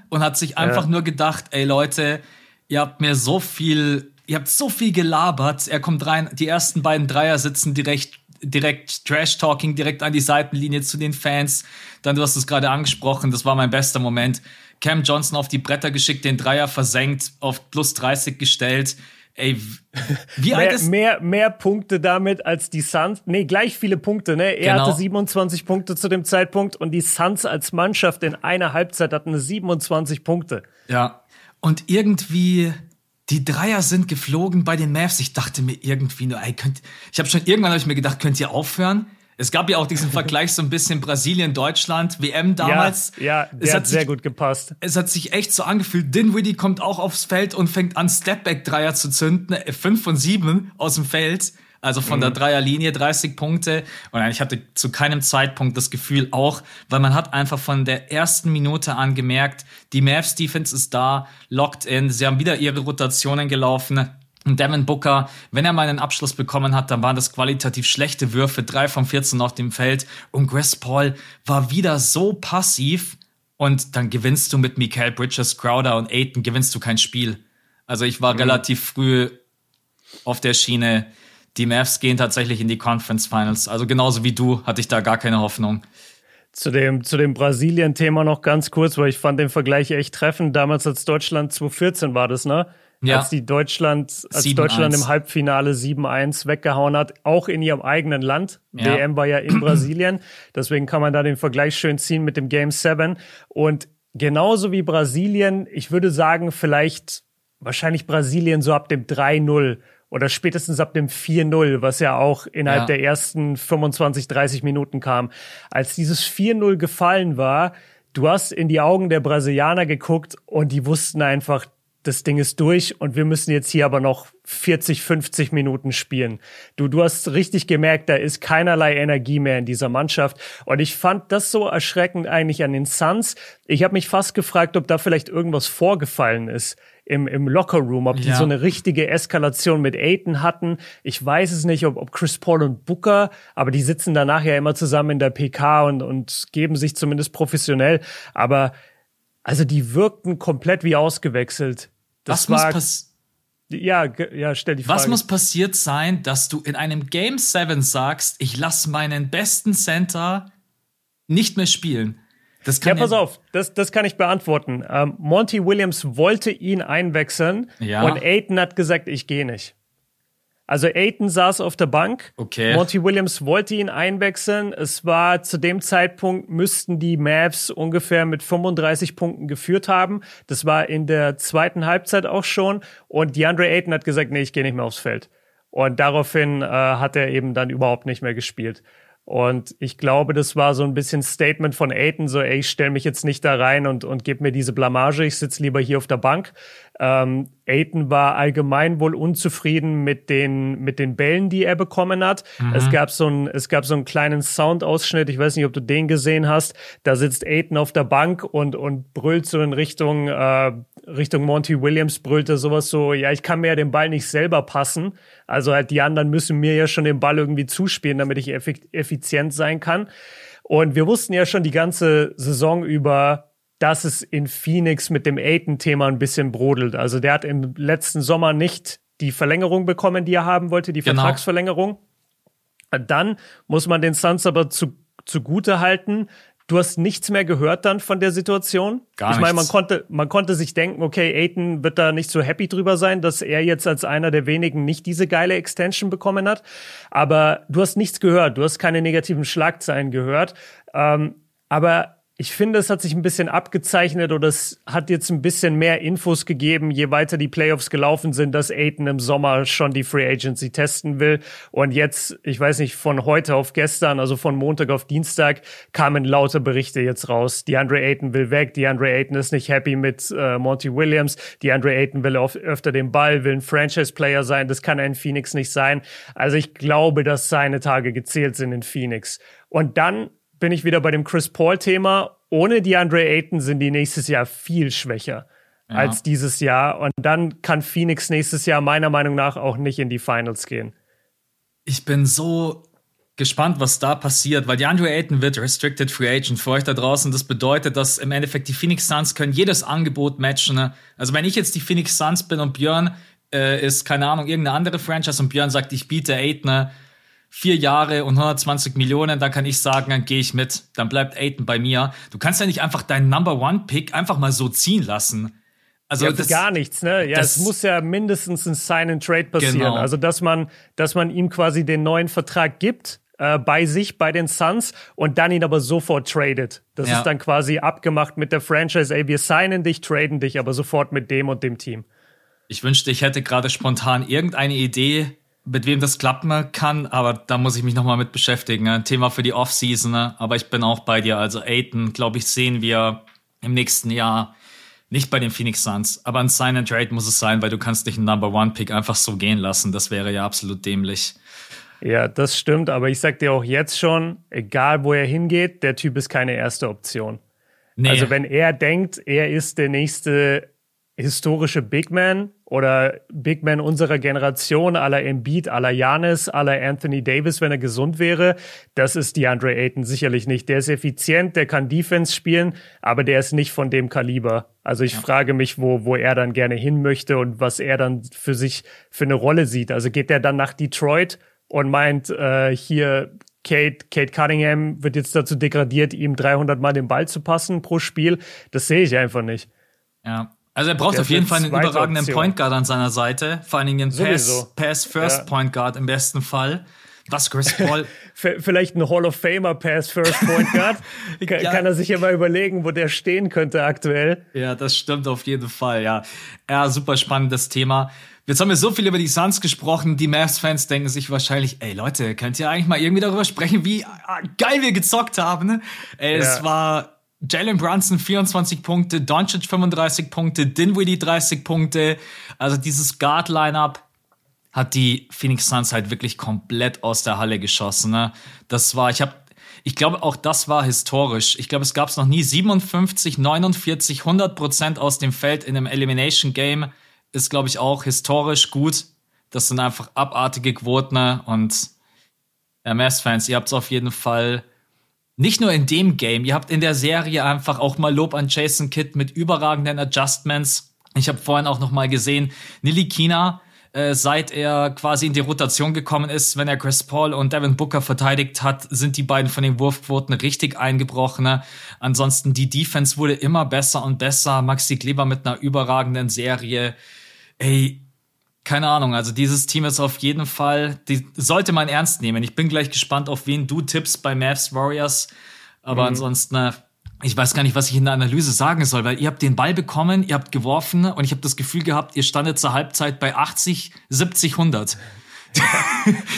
(clears throat) und hat sich einfach ja. nur gedacht, ey Leute, ihr habt mir so viel, ihr habt so viel gelabert. Er kommt rein, die ersten beiden Dreier sitzen direkt direkt Trash-Talking, direkt an die Seitenlinie zu den Fans. Dann, du hast es gerade angesprochen, das war mein bester Moment. Cam Johnson auf die Bretter geschickt, den Dreier versenkt, auf plus 30 gestellt. Ey, (laughs) wie alt ist mehr, mehr Punkte damit als die Suns? Nee, gleich viele Punkte, ne? Er genau. hatte 27 Punkte zu dem Zeitpunkt und die Suns als Mannschaft in einer Halbzeit hatten 27 Punkte. Ja. Und irgendwie die Dreier sind geflogen bei den Mavs. Ich dachte mir irgendwie nur, ey, könnt, ich habe schon irgendwann habe ich mir gedacht, könnt ihr aufhören? Es gab ja auch diesen Vergleich so ein bisschen Brasilien-Deutschland, WM damals. Ja, ja der es hat, hat sehr sich, gut gepasst. Es hat sich echt so angefühlt. Dinwiddie kommt auch aufs Feld und fängt an, Stepback-Dreier zu zünden. Äh, fünf von sieben aus dem Feld. Also von mhm. der Dreierlinie 30 Punkte. Und ich hatte zu keinem Zeitpunkt das Gefühl auch, weil man hat einfach von der ersten Minute an gemerkt, die Mavs Defense ist da, locked in. Sie haben wieder ihre Rotationen gelaufen. Und Devin Booker, wenn er mal einen Abschluss bekommen hat, dann waren das qualitativ schlechte Würfe, drei von 14 auf dem Feld. Und Chris Paul war wieder so passiv. Und dann gewinnst du mit Mikael Bridges, Crowder und Aiton, gewinnst du kein Spiel. Also ich war mhm. relativ früh auf der Schiene. Die Mavs gehen tatsächlich in die Conference Finals. Also genauso wie du hatte ich da gar keine Hoffnung. Zu dem, zu dem Brasilien-Thema noch ganz kurz, weil ich fand den Vergleich echt treffend. Damals als Deutschland 2014 war das, ne? Ja. als die Deutschland, als Deutschland im Halbfinale 7-1 weggehauen hat, auch in ihrem eigenen Land. Ja. WM war ja in Brasilien. Deswegen kann man da den Vergleich schön ziehen mit dem Game 7. Und genauso wie Brasilien, ich würde sagen, vielleicht wahrscheinlich Brasilien so ab dem 3-0 oder spätestens ab dem 4-0, was ja auch innerhalb ja. der ersten 25, 30 Minuten kam. Als dieses 4-0 gefallen war, du hast in die Augen der Brasilianer geguckt und die wussten einfach, das Ding ist durch und wir müssen jetzt hier aber noch 40, 50 Minuten spielen. Du, du hast richtig gemerkt, da ist keinerlei Energie mehr in dieser Mannschaft. Und ich fand das so erschreckend eigentlich an den Suns. Ich habe mich fast gefragt, ob da vielleicht irgendwas vorgefallen ist im, im Lockerroom, ob die ja. so eine richtige Eskalation mit Aiton hatten. Ich weiß es nicht, ob, ob Chris Paul und Booker, aber die sitzen danach ja immer zusammen in der PK und, und geben sich zumindest professionell. Aber also die wirkten komplett wie ausgewechselt. Das Was war, muss ja, ja, stell die Frage. Was muss passiert sein, dass du in einem Game 7 sagst, ich lasse meinen besten Center nicht mehr spielen? Das kann ja, pass auf, das, das kann ich beantworten. Ähm, Monty Williams wollte ihn einwechseln ja. und Aiton hat gesagt, ich gehe nicht. Also Aiton saß auf der Bank. Okay. Monty Williams wollte ihn einwechseln. Es war zu dem Zeitpunkt müssten die Mavs ungefähr mit 35 Punkten geführt haben. Das war in der zweiten Halbzeit auch schon. Und DeAndre Aiton hat gesagt, nee, ich gehe nicht mehr aufs Feld. Und daraufhin äh, hat er eben dann überhaupt nicht mehr gespielt. Und ich glaube, das war so ein bisschen Statement von Aiton, so, ey, ich stell mich jetzt nicht da rein und, und gib mir diese Blamage, ich sitz lieber hier auf der Bank. Ähm, Aiton war allgemein wohl unzufrieden mit den, mit den Bällen, die er bekommen hat. Mhm. Es gab so ein, es gab so einen kleinen Soundausschnitt. Ich weiß nicht, ob du den gesehen hast. Da sitzt Aiton auf der Bank und, und brüllt so in Richtung, äh, Richtung Monty Williams brüllt er sowas so, ja, ich kann mir ja den Ball nicht selber passen. Also halt die anderen müssen mir ja schon den Ball irgendwie zuspielen, damit ich effizient sein kann. Und wir wussten ja schon die ganze Saison über, dass es in Phoenix mit dem Aiton-Thema ein bisschen brodelt. Also der hat im letzten Sommer nicht die Verlängerung bekommen, die er haben wollte, die genau. Vertragsverlängerung. Dann muss man den Suns aber zu, zugute halten. Du hast nichts mehr gehört dann von der Situation. Gar ich meine, man konnte, man konnte sich denken, okay, Aiton wird da nicht so happy drüber sein, dass er jetzt als einer der wenigen nicht diese geile Extension bekommen hat. Aber du hast nichts gehört. Du hast keine negativen Schlagzeilen gehört. Ähm, aber ich finde, es hat sich ein bisschen abgezeichnet oder es hat jetzt ein bisschen mehr Infos gegeben, je weiter die Playoffs gelaufen sind, dass Aiton im Sommer schon die Free Agency testen will. Und jetzt, ich weiß nicht, von heute auf gestern, also von Montag auf Dienstag, kamen lauter Berichte jetzt raus. DeAndre Ayton will weg, DeAndre Ayton ist nicht happy mit äh, Monty Williams, DeAndre Ayton will auf, öfter den Ball, will ein Franchise-Player sein, das kann ein Phoenix nicht sein. Also ich glaube, dass seine Tage gezählt sind in Phoenix. Und dann bin ich wieder bei dem Chris Paul-Thema. Ohne DeAndre Ayton sind die nächstes Jahr viel schwächer ja. als dieses Jahr. Und dann kann Phoenix nächstes Jahr meiner Meinung nach auch nicht in die Finals gehen. Ich bin so gespannt, was da passiert, weil DeAndre Ayton wird Restricted Free Agent für euch da draußen. Das bedeutet, dass im Endeffekt die Phoenix Suns können jedes Angebot matchen. Ne? Also wenn ich jetzt die Phoenix Suns bin und Björn äh, ist, keine Ahnung, irgendeine andere Franchise und Björn sagt, ich biete Ayton ne, vier Jahre und 120 Millionen, dann kann ich sagen, dann gehe ich mit. Dann bleibt Aiden bei mir. Du kannst ja nicht einfach deinen Number One Pick einfach mal so ziehen lassen. Also ja, das, gar nichts, ne? Ja, es muss ja mindestens ein Sign and Trade passieren. Genau. Also dass man, dass man ihm quasi den neuen Vertrag gibt äh, bei sich, bei den Suns und dann ihn aber sofort tradet. Das ja. ist dann quasi abgemacht mit der Franchise. Ey, wir signen dich, traden dich, aber sofort mit dem und dem Team. Ich wünschte, ich hätte gerade spontan irgendeine Idee, mit wem das klappen kann, aber da muss ich mich nochmal mit beschäftigen. Ein Thema für die Offseason, ne? aber ich bin auch bei dir. Also Aiton, glaube ich, sehen wir im nächsten Jahr nicht bei den Phoenix Suns, aber ein Sign and Trade muss es sein, weil du kannst dich einen Number One Pick einfach so gehen lassen. Das wäre ja absolut dämlich. Ja, das stimmt, aber ich sag dir auch jetzt schon, egal wo er hingeht, der Typ ist keine erste Option. Nee. Also wenn er denkt, er ist der nächste historische Big Man oder Big Man unserer Generation, aller Embiid, aller Janis, aller Anthony Davis, wenn er gesund wäre, das ist DeAndre Ayton sicherlich nicht. Der ist effizient, der kann Defense spielen, aber der ist nicht von dem Kaliber. Also ich ja. frage mich, wo, wo er dann gerne hin möchte und was er dann für sich für eine Rolle sieht. Also geht er dann nach Detroit und meint, äh, hier Kate, Kate Cunningham wird jetzt dazu degradiert, ihm 300 Mal den Ball zu passen pro Spiel. Das sehe ich einfach nicht. Ja, also er braucht auf jeden Fall einen überragenden Option. Point Guard an seiner Seite, vor allen Dingen einen Pass, Pass First ja. Point Guard im besten Fall. Was Chris Paul (laughs) vielleicht ein Hall of Famer Pass First Point Guard. (laughs) kann, ja. kann er sich ja mal überlegen, wo der stehen könnte aktuell. Ja, das stimmt auf jeden Fall, ja. Ja, super spannendes Thema. Jetzt haben wir so viel über die Suns gesprochen. Die Mavs-Fans denken sich wahrscheinlich, ey Leute, könnt ihr eigentlich mal irgendwie darüber sprechen, wie geil wir gezockt haben? Ne? Ey, ja. es war Jalen Brunson 24 Punkte, Doncic 35 Punkte, Dinwiddie 30 Punkte. Also dieses Guard-Lineup hat die Phoenix Suns halt wirklich komplett aus der Halle geschossen. Ne? Das war, ich habe ich glaube, auch das war historisch. Ich glaube, es gab es noch nie. 57, 49, 100 Prozent aus dem Feld in einem Elimination Game ist, glaube ich, auch historisch gut. Das sind einfach abartige Quoten ne? und MS-Fans, ihr habt es auf jeden Fall nicht nur in dem Game, ihr habt in der Serie einfach auch mal Lob an Jason Kidd mit überragenden Adjustments. Ich habe vorhin auch noch mal gesehen, Nili Kina äh, seit er quasi in die Rotation gekommen ist, wenn er Chris Paul und Devin Booker verteidigt hat, sind die beiden von den Wurfquoten richtig eingebrochen. Ansonsten die Defense wurde immer besser und besser. Maxi Kleber mit einer überragenden Serie. Ey, keine Ahnung, also dieses Team ist auf jeden Fall, die sollte man ernst nehmen. Ich bin gleich gespannt, auf wen du tippst bei Mavs Warriors. Aber mhm. ansonsten, äh, ich weiß gar nicht, was ich in der Analyse sagen soll, weil ihr habt den Ball bekommen, ihr habt geworfen und ich habe das Gefühl gehabt, ihr standet zur Halbzeit bei 80, 70, 100.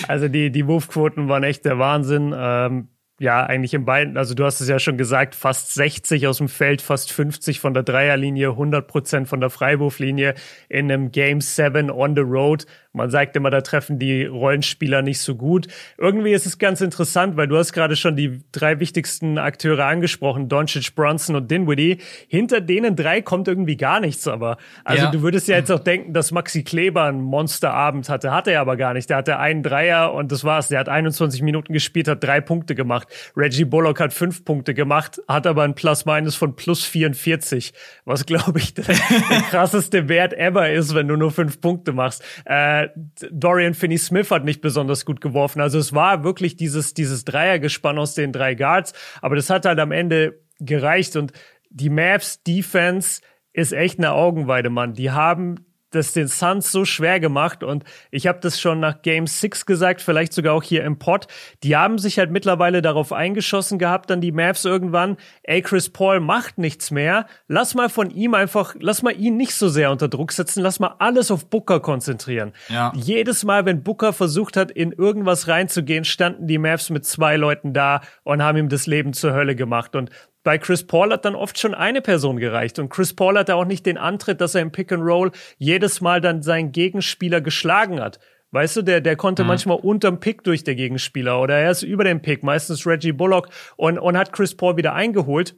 also die, die Wurfquoten waren echt der Wahnsinn. Ähm, ja, eigentlich in beiden, also du hast es ja schon gesagt, fast 60 aus dem Feld, fast 50 von der Dreierlinie, 100 Prozent von der Freiwurflinie in einem Game 7 on the road. Man sagt immer, da treffen die Rollenspieler nicht so gut. Irgendwie ist es ganz interessant, weil du hast gerade schon die drei wichtigsten Akteure angesprochen, Doncic, Bronson und Dinwiddie. Hinter denen drei kommt irgendwie gar nichts, aber also ja. du würdest ja jetzt auch denken, dass Maxi Kleber einen Monsterabend hatte. Hatte er aber gar nicht. Der hatte einen Dreier und das war's. Der hat 21 Minuten gespielt, hat drei Punkte gemacht. Reggie Bullock hat fünf Punkte gemacht, hat aber ein Plus-Minus von plus 44, was glaube ich der, (laughs) der krasseste Wert ever ist, wenn du nur fünf Punkte machst. Äh, Dorian Finney-Smith hat nicht besonders gut geworfen. Also es war wirklich dieses, dieses Dreiergespann aus den drei Guards. Aber das hat halt am Ende gereicht. Und die Mavs Defense ist echt eine Augenweide, Mann. Die haben das den Suns so schwer gemacht und ich habe das schon nach Game 6 gesagt, vielleicht sogar auch hier im Pod. Die haben sich halt mittlerweile darauf eingeschossen gehabt, dann die Mavs irgendwann, ey, Chris Paul macht nichts mehr. Lass mal von ihm einfach, lass mal ihn nicht so sehr unter Druck setzen, lass mal alles auf Booker konzentrieren. Ja. Jedes Mal, wenn Booker versucht hat, in irgendwas reinzugehen, standen die Mavs mit zwei Leuten da und haben ihm das Leben zur Hölle gemacht und bei Chris Paul hat dann oft schon eine Person gereicht. Und Chris Paul hatte auch nicht den Antritt, dass er im Pick and Roll jedes Mal dann seinen Gegenspieler geschlagen hat. Weißt du, der, der konnte mhm. manchmal unterm Pick durch der Gegenspieler oder er ist über dem Pick, meistens Reggie Bullock und, und hat Chris Paul wieder eingeholt.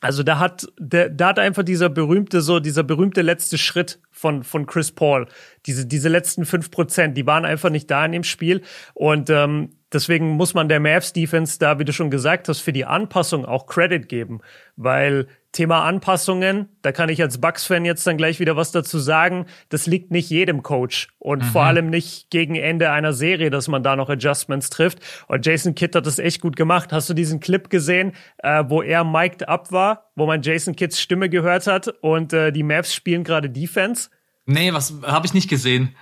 Also da hat, der, da hat einfach dieser berühmte, so, dieser berühmte letzte Schritt von, von Chris Paul, diese, diese letzten fünf Prozent, die waren einfach nicht da in dem Spiel. Und ähm, Deswegen muss man der Mavs Defense da, wie du schon gesagt hast, für die Anpassung auch Credit geben, weil Thema Anpassungen, da kann ich als Bucks-Fan jetzt dann gleich wieder was dazu sagen. Das liegt nicht jedem Coach und mhm. vor allem nicht gegen Ende einer Serie, dass man da noch Adjustments trifft. Und Jason Kidd hat das echt gut gemacht. Hast du diesen Clip gesehen, äh, wo er mic'd up war, wo man Jason Kidds Stimme gehört hat und äh, die Mavs spielen gerade Defense? Nee, was habe ich nicht gesehen.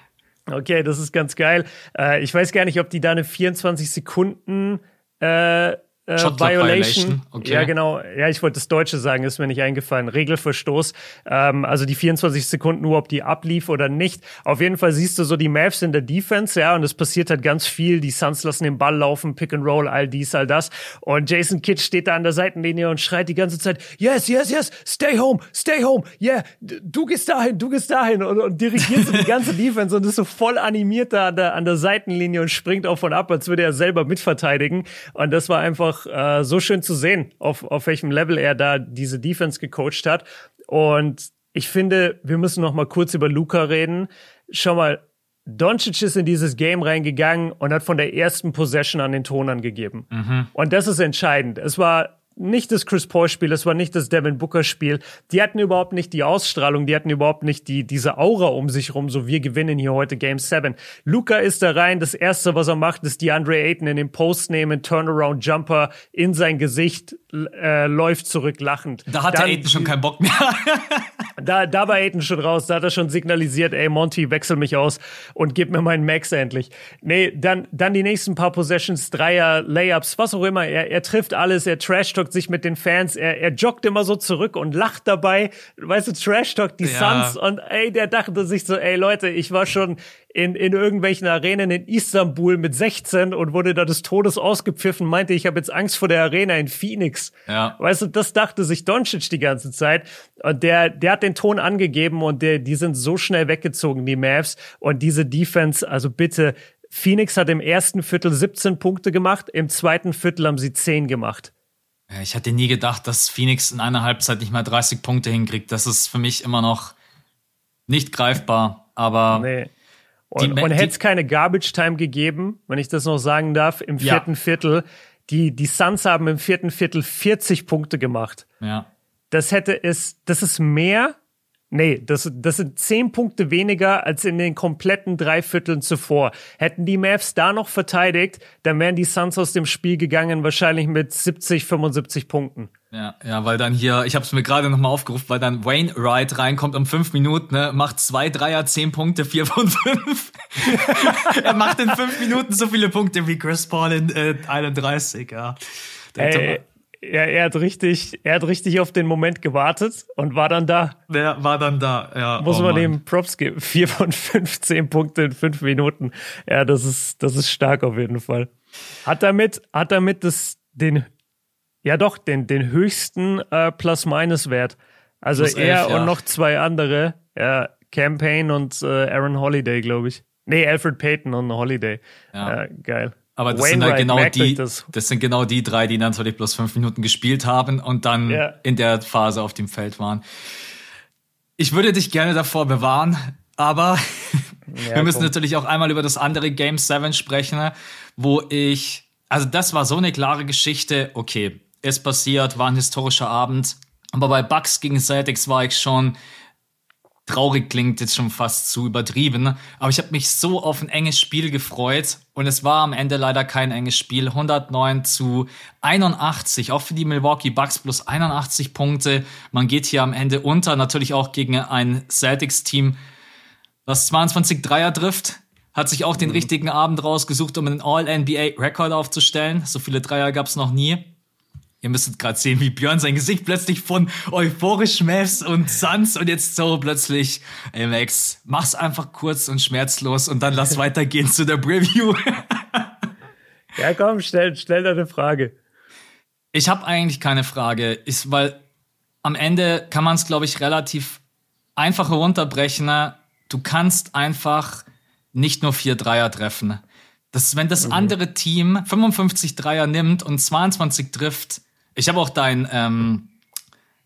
Okay, das ist ganz geil. Äh, ich weiß gar nicht, ob die da eine 24 Sekunden äh, äh, Violation. Okay. Ja, genau. Ja, ich wollte das Deutsche sagen, ist mir nicht eingefallen. Regelverstoß. Ähm, also die 24 Sekunden nur, ob die ablief oder nicht. Auf jeden Fall siehst du so die Mavs in der Defense, ja, und es passiert halt ganz viel. Die Suns lassen den Ball laufen, Pick and Roll, all dies, all das. Und Jason Kidd steht da an der Seitenlinie und schreit die ganze Zeit, yes, yes, yes, stay home, stay home, yeah, du gehst dahin, du gehst dahin und, und dirigiert so die ganze (laughs) Defense und ist so voll animiert da an der, an der Seitenlinie und springt auf und ab, als würde er selber mitverteidigen. Und das war einfach äh, so schön zu sehen, auf, auf welchem Level er da diese Defense gecoacht hat. Und ich finde, wir müssen noch mal kurz über Luca reden. Schau mal, Doncic ist in dieses Game reingegangen und hat von der ersten Possession an den Tonern gegeben. Mhm. Und das ist entscheidend. Es war nicht das Chris Paul Spiel, es war nicht das Devin Booker Spiel. Die hatten überhaupt nicht die Ausstrahlung, die hatten überhaupt nicht die, diese Aura um sich rum, so wir gewinnen hier heute Game 7. Luca ist da rein, das erste, was er macht, ist die Andre Ayton in den Post nehmen, Turnaround Jumper in sein Gesicht, äh, läuft zurück lachend. Da hat Dann, der Ayton schon keinen Bock mehr. (laughs) da, da war Ayton schon raus, da hat er schon signalisiert, ey Monty, wechsel mich aus und gib mir meinen Max endlich. Nee, dann, dann die nächsten paar Possessions, Dreier, Layups, was auch immer, er, er trifft alles, er trash talkt sich mit den Fans, er, er joggt immer so zurück und lacht dabei. Weißt du, Trash Talk, die ja. Suns und ey, der dachte sich so, ey Leute, ich war schon, in, in irgendwelchen Arenen in Istanbul mit 16 und wurde da des Todes ausgepfiffen, meinte, ich habe jetzt Angst vor der Arena in Phoenix. Ja. Weißt du, das dachte sich Doncic die ganze Zeit. Und der, der hat den Ton angegeben und der, die sind so schnell weggezogen, die Mavs. Und diese Defense, also bitte, Phoenix hat im ersten Viertel 17 Punkte gemacht, im zweiten Viertel haben sie 10 gemacht. Ich hatte nie gedacht, dass Phoenix in einer Halbzeit nicht mal 30 Punkte hinkriegt. Das ist für mich immer noch nicht greifbar. Aber nee. Und, und hätte es keine Garbage Time gegeben, wenn ich das noch sagen darf, im vierten ja. Viertel. Die, die Suns haben im vierten Viertel 40 Punkte gemacht. Ja. Das hätte es, das ist mehr Nee, das, das sind zehn Punkte weniger als in den kompletten drei Vierteln zuvor. Hätten die Mavs da noch verteidigt, dann wären die Suns aus dem Spiel gegangen, wahrscheinlich mit 70, 75 Punkten. Ja, ja, weil dann hier, ich habe es mir gerade nochmal aufgerufen, weil dann Wayne Wright reinkommt um fünf Minuten, ne, macht zwei Dreier, zehn Punkte, vier von fünf. (laughs) er macht in fünf Minuten so viele Punkte wie Chris Paul in äh, 31, ja. Ey, er, er, hat richtig, er hat richtig auf den Moment gewartet und war dann da. Der war dann da, ja. Muss oh man dem Props geben. (laughs) Vier von 15 Punkte in fünf Minuten. Ja, das ist, das ist stark auf jeden Fall. Hat damit, hat damit das, den, ja doch, den, den höchsten äh, Plus-Minus-Wert. Also Plus er elf, ja. und noch zwei andere, ja, Campaign und äh, Aaron Holiday, glaube ich. Nee, Alfred Payton und Holiday. Ja. Äh, geil. Aber das sind halt genau die, das. das. sind genau die drei, die natürlich bloß fünf Minuten gespielt haben und dann ja. in der Phase auf dem Feld waren. Ich würde dich gerne davor bewahren, aber (laughs) ja, wir müssen komm. natürlich auch einmal über das andere Game 7 sprechen, wo ich, also das war so eine klare Geschichte, okay, ist passiert, war ein historischer Abend, aber bei Bucks gegen Celtics war ich schon traurig klingt jetzt schon fast zu übertrieben, aber ich habe mich so auf ein enges Spiel gefreut und es war am Ende leider kein enges Spiel. 109 zu 81, auch für die Milwaukee Bucks plus 81 Punkte. Man geht hier am Ende unter, natürlich auch gegen ein Celtics-Team, das 22 Dreier trifft. Hat sich auch den mhm. richtigen Abend rausgesucht, um einen All-NBA-Rekord aufzustellen. So viele Dreier gab es noch nie. Ihr müsstet gerade sehen, wie Björn sein Gesicht plötzlich von euphorisch Mavs und Suns und jetzt so plötzlich, ey Max, mach's einfach kurz und schmerzlos und dann lass (laughs) weitergehen zu der Preview. ja, komm, stell, stell deine Frage. Ich habe eigentlich keine Frage, ist, weil am Ende kann man es, glaube ich, relativ einfach herunterbrechen. Du kannst einfach nicht nur vier Dreier treffen. Das, wenn das mhm. andere Team 55 Dreier nimmt und 22 trifft, ich habe auch dein, ähm,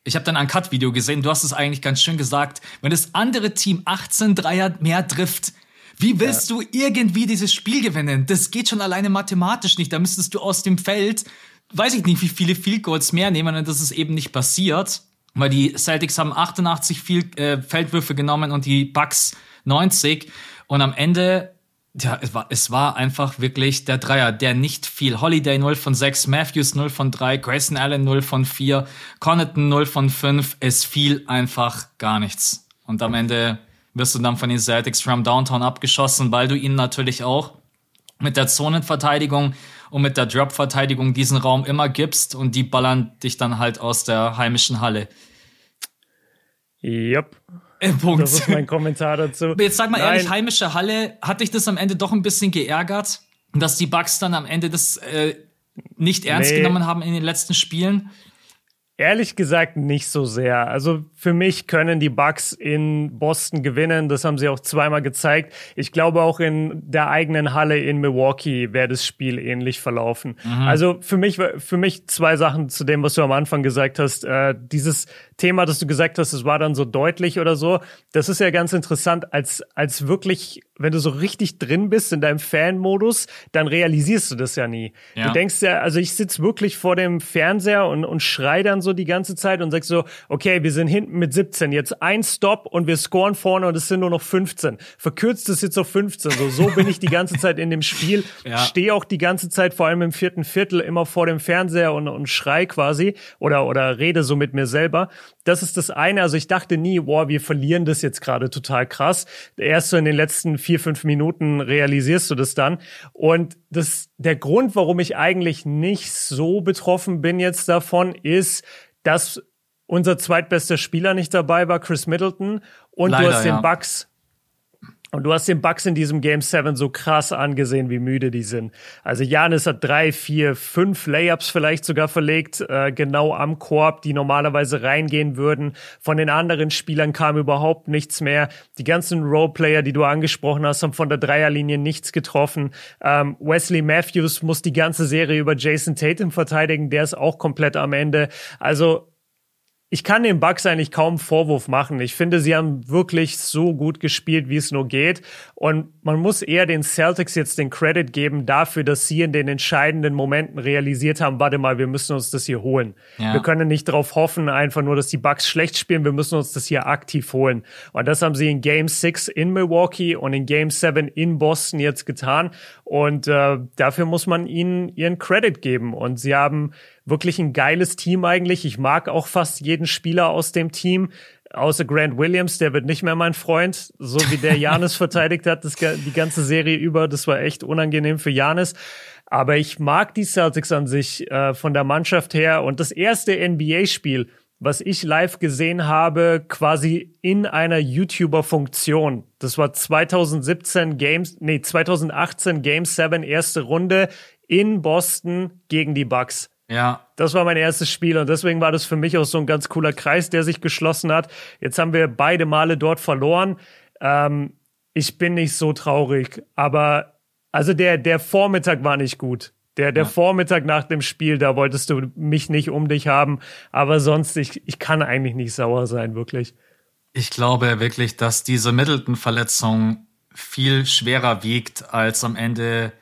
ich habe dein Uncut-Video gesehen. Du hast es eigentlich ganz schön gesagt. Wenn das andere Team 18 Dreier mehr trifft, wie willst ja. du irgendwie dieses Spiel gewinnen? Das geht schon alleine mathematisch nicht. Da müsstest du aus dem Feld, weiß ich nicht, wie viele Field Goals mehr nehmen und das ist eben nicht passiert. Weil die Celtics haben 88 Field, äh, Feldwürfe genommen und die Bucks 90. Und am Ende ja, es war, es war einfach wirklich der Dreier, der nicht viel. Holiday 0 von 6, Matthews 0 von 3, Grayson Allen 0 von 4, Connaughton 0 von 5. Es fiel einfach gar nichts. Und am Ende wirst du dann von den Celtics from Downtown abgeschossen, weil du ihnen natürlich auch mit der Zonenverteidigung und mit der Drop-Verteidigung diesen Raum immer gibst und die ballern dich dann halt aus der heimischen Halle. Yep. Äh, Punkt. Das ist mein Kommentar dazu. Jetzt sag mal Nein. ehrlich, heimische Halle, hat dich das am Ende doch ein bisschen geärgert, dass die Bugs dann am Ende das äh, nicht ernst nee. genommen haben in den letzten Spielen? Ehrlich gesagt nicht so sehr. Also für mich können die Bucks in Boston gewinnen. Das haben sie auch zweimal gezeigt. Ich glaube auch in der eigenen Halle in Milwaukee wäre das Spiel ähnlich verlaufen. Mhm. Also für mich, für mich zwei Sachen zu dem, was du am Anfang gesagt hast. Äh, dieses Thema, das du gesagt hast, es war dann so deutlich oder so. Das ist ja ganz interessant, als, als wirklich, wenn du so richtig drin bist in deinem Fan-Modus, dann realisierst du das ja nie. Ja. Du denkst ja, also ich sitz wirklich vor dem Fernseher und, und schrei dann so die ganze Zeit und sag so, okay, wir sind hinten mit 17, jetzt ein Stop und wir scoren vorne und es sind nur noch 15. Verkürzt es jetzt auf 15. So, so bin ich die ganze Zeit in dem Spiel. (laughs) Ja. Stehe auch die ganze Zeit, vor allem im vierten Viertel, immer vor dem Fernseher und, und schrei quasi oder, oder rede so mit mir selber. Das ist das eine. Also ich dachte nie, boah, wir verlieren das jetzt gerade total krass. Erst so in den letzten vier, fünf Minuten realisierst du das dann. Und das, der Grund, warum ich eigentlich nicht so betroffen bin jetzt davon, ist, dass unser zweitbester Spieler nicht dabei war, Chris Middleton. Und Leider, du hast den ja. Bucks Und du hast den Bucks in diesem Game 7 so krass angesehen, wie müde die sind. Also Janis hat drei, vier, fünf Layups vielleicht sogar verlegt, äh, genau am Korb, die normalerweise reingehen würden. Von den anderen Spielern kam überhaupt nichts mehr. Die ganzen Roleplayer, die du angesprochen hast, haben von der Dreierlinie nichts getroffen. Ähm, Wesley Matthews muss die ganze Serie über Jason Tatum verteidigen, der ist auch komplett am Ende. Also ich kann den Bucks eigentlich kaum Vorwurf machen. Ich finde, sie haben wirklich so gut gespielt, wie es nur geht. Und man muss eher den Celtics jetzt den Credit geben dafür, dass sie in den entscheidenden Momenten realisiert haben, warte mal, wir müssen uns das hier holen. Ja. Wir können nicht darauf hoffen, einfach nur, dass die Bucks schlecht spielen. Wir müssen uns das hier aktiv holen. Und das haben sie in Game 6 in Milwaukee und in Game 7 in Boston jetzt getan. Und äh, dafür muss man ihnen ihren Credit geben. Und sie haben wirklich ein geiles Team eigentlich. Ich mag auch fast jeden Spieler aus dem Team. Außer Grant Williams, der wird nicht mehr mein Freund, so wie der (laughs) Janis verteidigt hat, das, die ganze Serie über. Das war echt unangenehm für Janis. Aber ich mag die Celtics an sich äh, von der Mannschaft her. Und das erste NBA-Spiel, was ich live gesehen habe, quasi in einer YouTuber-Funktion. Das war 2017 Games, nee, 2018 Game 7 erste Runde in Boston gegen die Bucks. Ja. Das war mein erstes Spiel und deswegen war das für mich auch so ein ganz cooler Kreis, der sich geschlossen hat. Jetzt haben wir beide Male dort verloren. Ähm, ich bin nicht so traurig, aber also der, der Vormittag war nicht gut. Der, der ja. Vormittag nach dem Spiel, da wolltest du mich nicht um dich haben, aber sonst, ich, ich kann eigentlich nicht sauer sein, wirklich. Ich glaube wirklich, dass diese Middleton-Verletzung viel schwerer wiegt als am Ende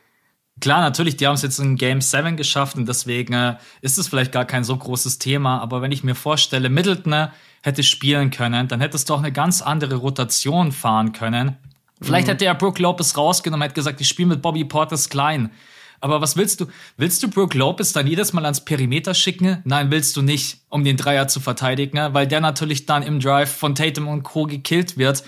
Klar, natürlich, die haben es jetzt in Game 7 geschafft und deswegen äh, ist es vielleicht gar kein so großes Thema. Aber wenn ich mir vorstelle, Middleton äh, hätte spielen können, dann hättest du auch eine ganz andere Rotation fahren können. Vielleicht mhm. hätte er Brooke Lopez rausgenommen, hätte gesagt, ich spiele mit Bobby Portis klein. Aber was willst du? Willst du Brooke Lopez dann jedes Mal ans Perimeter schicken? Nein, willst du nicht, um den Dreier zu verteidigen, weil der natürlich dann im Drive von Tatum und Co. gekillt wird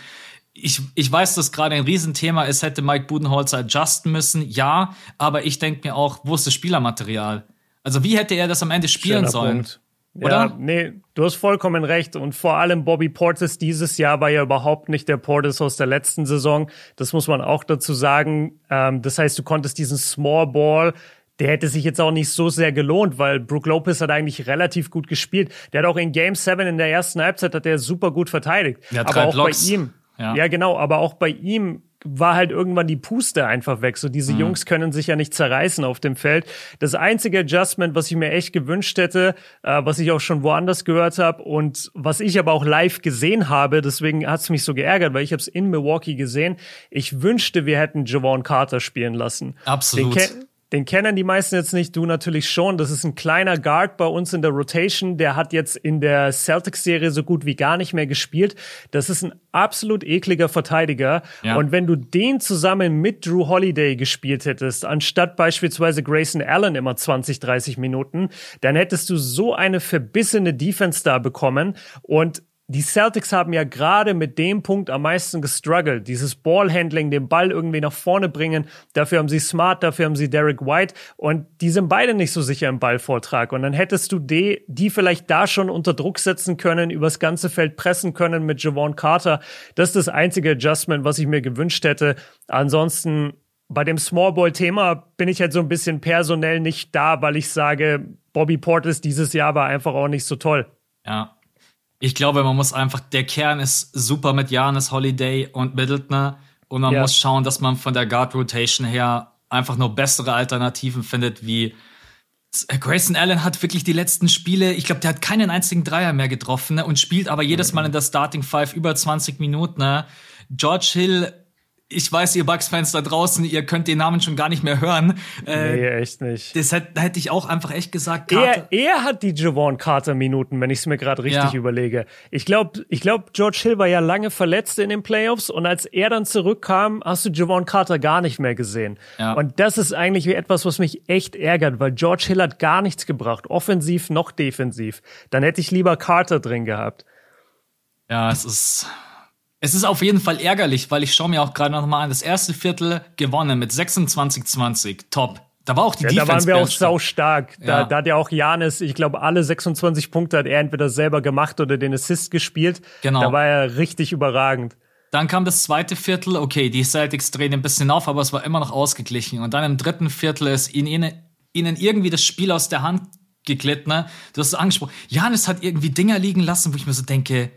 ich, ich weiß, dass gerade ein Riesenthema ist, hätte Mike Budenholzer adjusten müssen, ja, aber ich denke mir auch, wo ist das Spielermaterial? Also wie hätte er das am Ende spielen Schöner sollen? Punkt. Oder? Ja, nee, du hast vollkommen recht. Und vor allem Bobby Portis dieses Jahr war ja überhaupt nicht der Portis aus der letzten Saison. Das muss man auch dazu sagen. Ähm, das heißt, du konntest diesen Small Ball der hätte sich jetzt auch nicht so sehr gelohnt, weil Brook Lopez hat eigentlich relativ gut gespielt. Der hat auch in Game 7 in der ersten Halbzeit hat er super gut verteidigt. Ja, aber auch Blocks. bei ihm. Ja. ja, genau, aber auch bei ihm war halt irgendwann die Puste einfach weg. So diese mhm. Jungs können sich ja nicht zerreißen auf dem Feld. Das einzige Adjustment, was ich mir echt gewünscht hätte, äh, was ich auch schon woanders gehört habe und was ich aber auch live gesehen habe, deswegen hat es mich so geärgert, weil ich habe es in Milwaukee gesehen. Ich wünschte, wir hätten Javon Carter spielen lassen. Absolut. Den, den kennen die meisten jetzt nicht, du natürlich schon. Das ist ein kleiner Guard bei uns in der Rotation. Der hat jetzt in der Celtics-Serie so gut wie gar nicht mehr gespielt. Das ist ein absolut ekliger Verteidiger. Ja. Und wenn du den zusammen mit Drew Holiday gespielt hättest, anstatt beispielsweise Grayson Allen immer 20, 30 Minuten, dann hättest du so eine verbissene Defense da bekommen. Und die Celtics haben ja gerade mit dem Punkt am meisten gestruggelt. Dieses Ballhandling, den Ball irgendwie nach vorne bringen. Dafür haben sie Smart, dafür haben sie Derek White. Und die sind beide nicht so sicher im Ballvortrag. Und dann hättest du die, die vielleicht da schon unter Druck setzen können, übers ganze Feld pressen können mit Javon Carter. Das ist das einzige Adjustment, was ich mir gewünscht hätte. Ansonsten bei dem Smallball-Thema bin ich halt so ein bisschen personell nicht da, weil ich sage, Bobby Portis dieses Jahr war einfach auch nicht so toll. Ja, ich glaube, man muss einfach, der Kern ist super mit Janis Holiday und Middleton. Und man ja. muss schauen, dass man von der Guard Rotation her einfach nur bessere Alternativen findet, wie Grayson Allen hat wirklich die letzten Spiele, ich glaube, der hat keinen einzigen Dreier mehr getroffen ne, und spielt aber jedes Mal in der Starting Five über 20 Minuten. Ne. George Hill ich weiß, ihr Bucks-Fans da draußen, ihr könnt den Namen schon gar nicht mehr hören. Äh, nee, echt nicht. Das hätte hätt ich auch einfach echt gesagt. Carter. Er, er hat die Javon Carter-Minuten, wenn ich es mir gerade richtig ja. überlege. Ich glaube, ich glaub, George Hill war ja lange verletzt in den Playoffs und als er dann zurückkam, hast du Javon Carter gar nicht mehr gesehen. Ja. Und das ist eigentlich etwas, was mich echt ärgert, weil George Hill hat gar nichts gebracht, offensiv noch defensiv. Dann hätte ich lieber Carter drin gehabt. Ja, es ist es ist auf jeden Fall ärgerlich, weil ich schaue mir auch gerade noch mal an, das erste Viertel gewonnen mit 26-20. Top. Da war auch die ja, Defense. Da waren wir auch sau stark. Da, ja. da hat ja auch Janis, ich glaube, alle 26 Punkte hat er entweder selber gemacht oder den Assist gespielt. Genau. Da war er richtig überragend. Dann kam das zweite Viertel, okay, die Celtics drehen ein bisschen auf, aber es war immer noch ausgeglichen. Und dann im dritten Viertel ist ihnen, ihnen irgendwie das Spiel aus der Hand geglitten. Ne? Du hast es angesprochen. Janis hat irgendwie Dinger liegen lassen, wo ich mir so denke,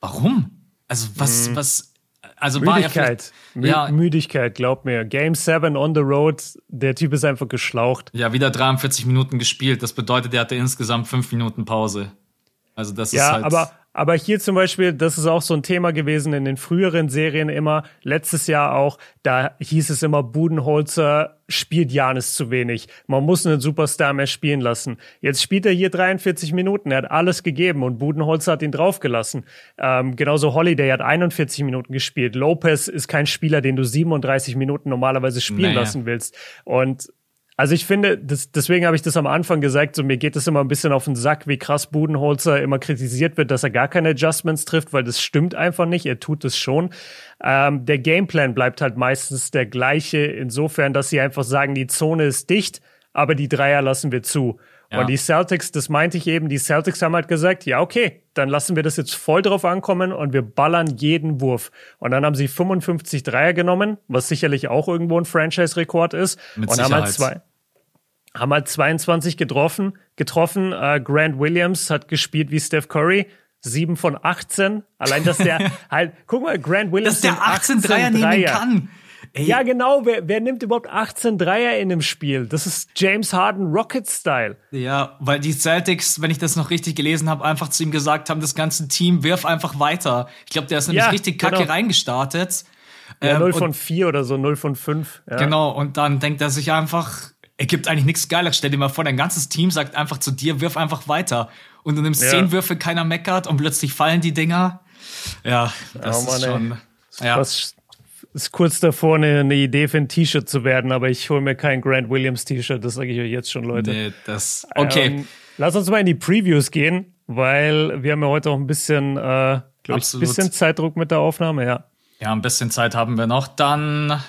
warum? Also was, mhm. was, also Müdigkeit. war ja, ja Müdigkeit, glaub mir. Game 7 on the road, der Typ ist einfach geschlaucht. Ja, wieder 43 Minuten gespielt. Das bedeutet, er hatte insgesamt fünf Minuten Pause. Also das ja, ist halt. Aber, aber hier zum Beispiel, das ist auch so ein Thema gewesen in den früheren Serien immer, letztes Jahr auch, da hieß es immer, Budenholzer spielt Janis zu wenig. Man muss einen Superstar mehr spielen lassen. Jetzt spielt er hier 43 Minuten, er hat alles gegeben und Budenholzer hat ihn draufgelassen. Ähm, genauso Holiday hat 41 Minuten gespielt. Lopez ist kein Spieler, den du 37 Minuten normalerweise spielen naja. lassen willst. Und also ich finde, das, deswegen habe ich das am Anfang gesagt, so mir geht es immer ein bisschen auf den Sack, wie krass Budenholzer immer kritisiert wird, dass er gar keine Adjustments trifft, weil das stimmt einfach nicht, er tut es schon. Ähm, der Gameplan bleibt halt meistens der gleiche, insofern, dass sie einfach sagen, die Zone ist dicht, aber die Dreier lassen wir zu. Ja. Und die Celtics, das meinte ich eben, die Celtics haben halt gesagt, ja, okay, dann lassen wir das jetzt voll drauf ankommen und wir ballern jeden Wurf. Und dann haben sie 55 Dreier genommen, was sicherlich auch irgendwo ein Franchise-Rekord ist. Mit und Sicherheit. haben halt zwei, haben halt 22 getroffen. getroffen. Äh, Grant Williams hat gespielt wie Steph Curry. 7 von 18. Allein, dass der (laughs) halt, guck mal, Grant Williams. Dass der 18 Dreier nehmen kann. Ey. Ja, genau. Wer, wer nimmt überhaupt 18 Dreier in dem Spiel? Das ist James Harden Rocket-Style. Ja, weil die Celtics, wenn ich das noch richtig gelesen habe, einfach zu ihm gesagt haben, das ganze Team wirf einfach weiter. Ich glaube, der ist nämlich ja, richtig kacke genau. reingestartet. Ja, ähm, 0 von 4 oder so, 0 von 5. Ja. Genau, und dann denkt er sich einfach, er gibt eigentlich nichts Geiles. Stell dir mal vor, dein ganzes Team sagt einfach zu dir, wirf einfach weiter. Und du nimmst ja. zehn Würfe, keiner meckert und plötzlich fallen die Dinger. Ja, das oh, Mann, ist schon. Ey. Ja. Das ist kurz davor, eine, eine Idee für ein T-Shirt zu werden, aber ich hole mir kein Grant Williams T-Shirt, das sage ich euch jetzt schon, Leute. Nee, das. Okay. Ähm, lass uns mal in die Previews gehen, weil wir haben ja heute auch ein bisschen, äh, glaube ich, ein bisschen Zeitdruck mit der Aufnahme, ja. Ja, ein bisschen Zeit haben wir noch. Dann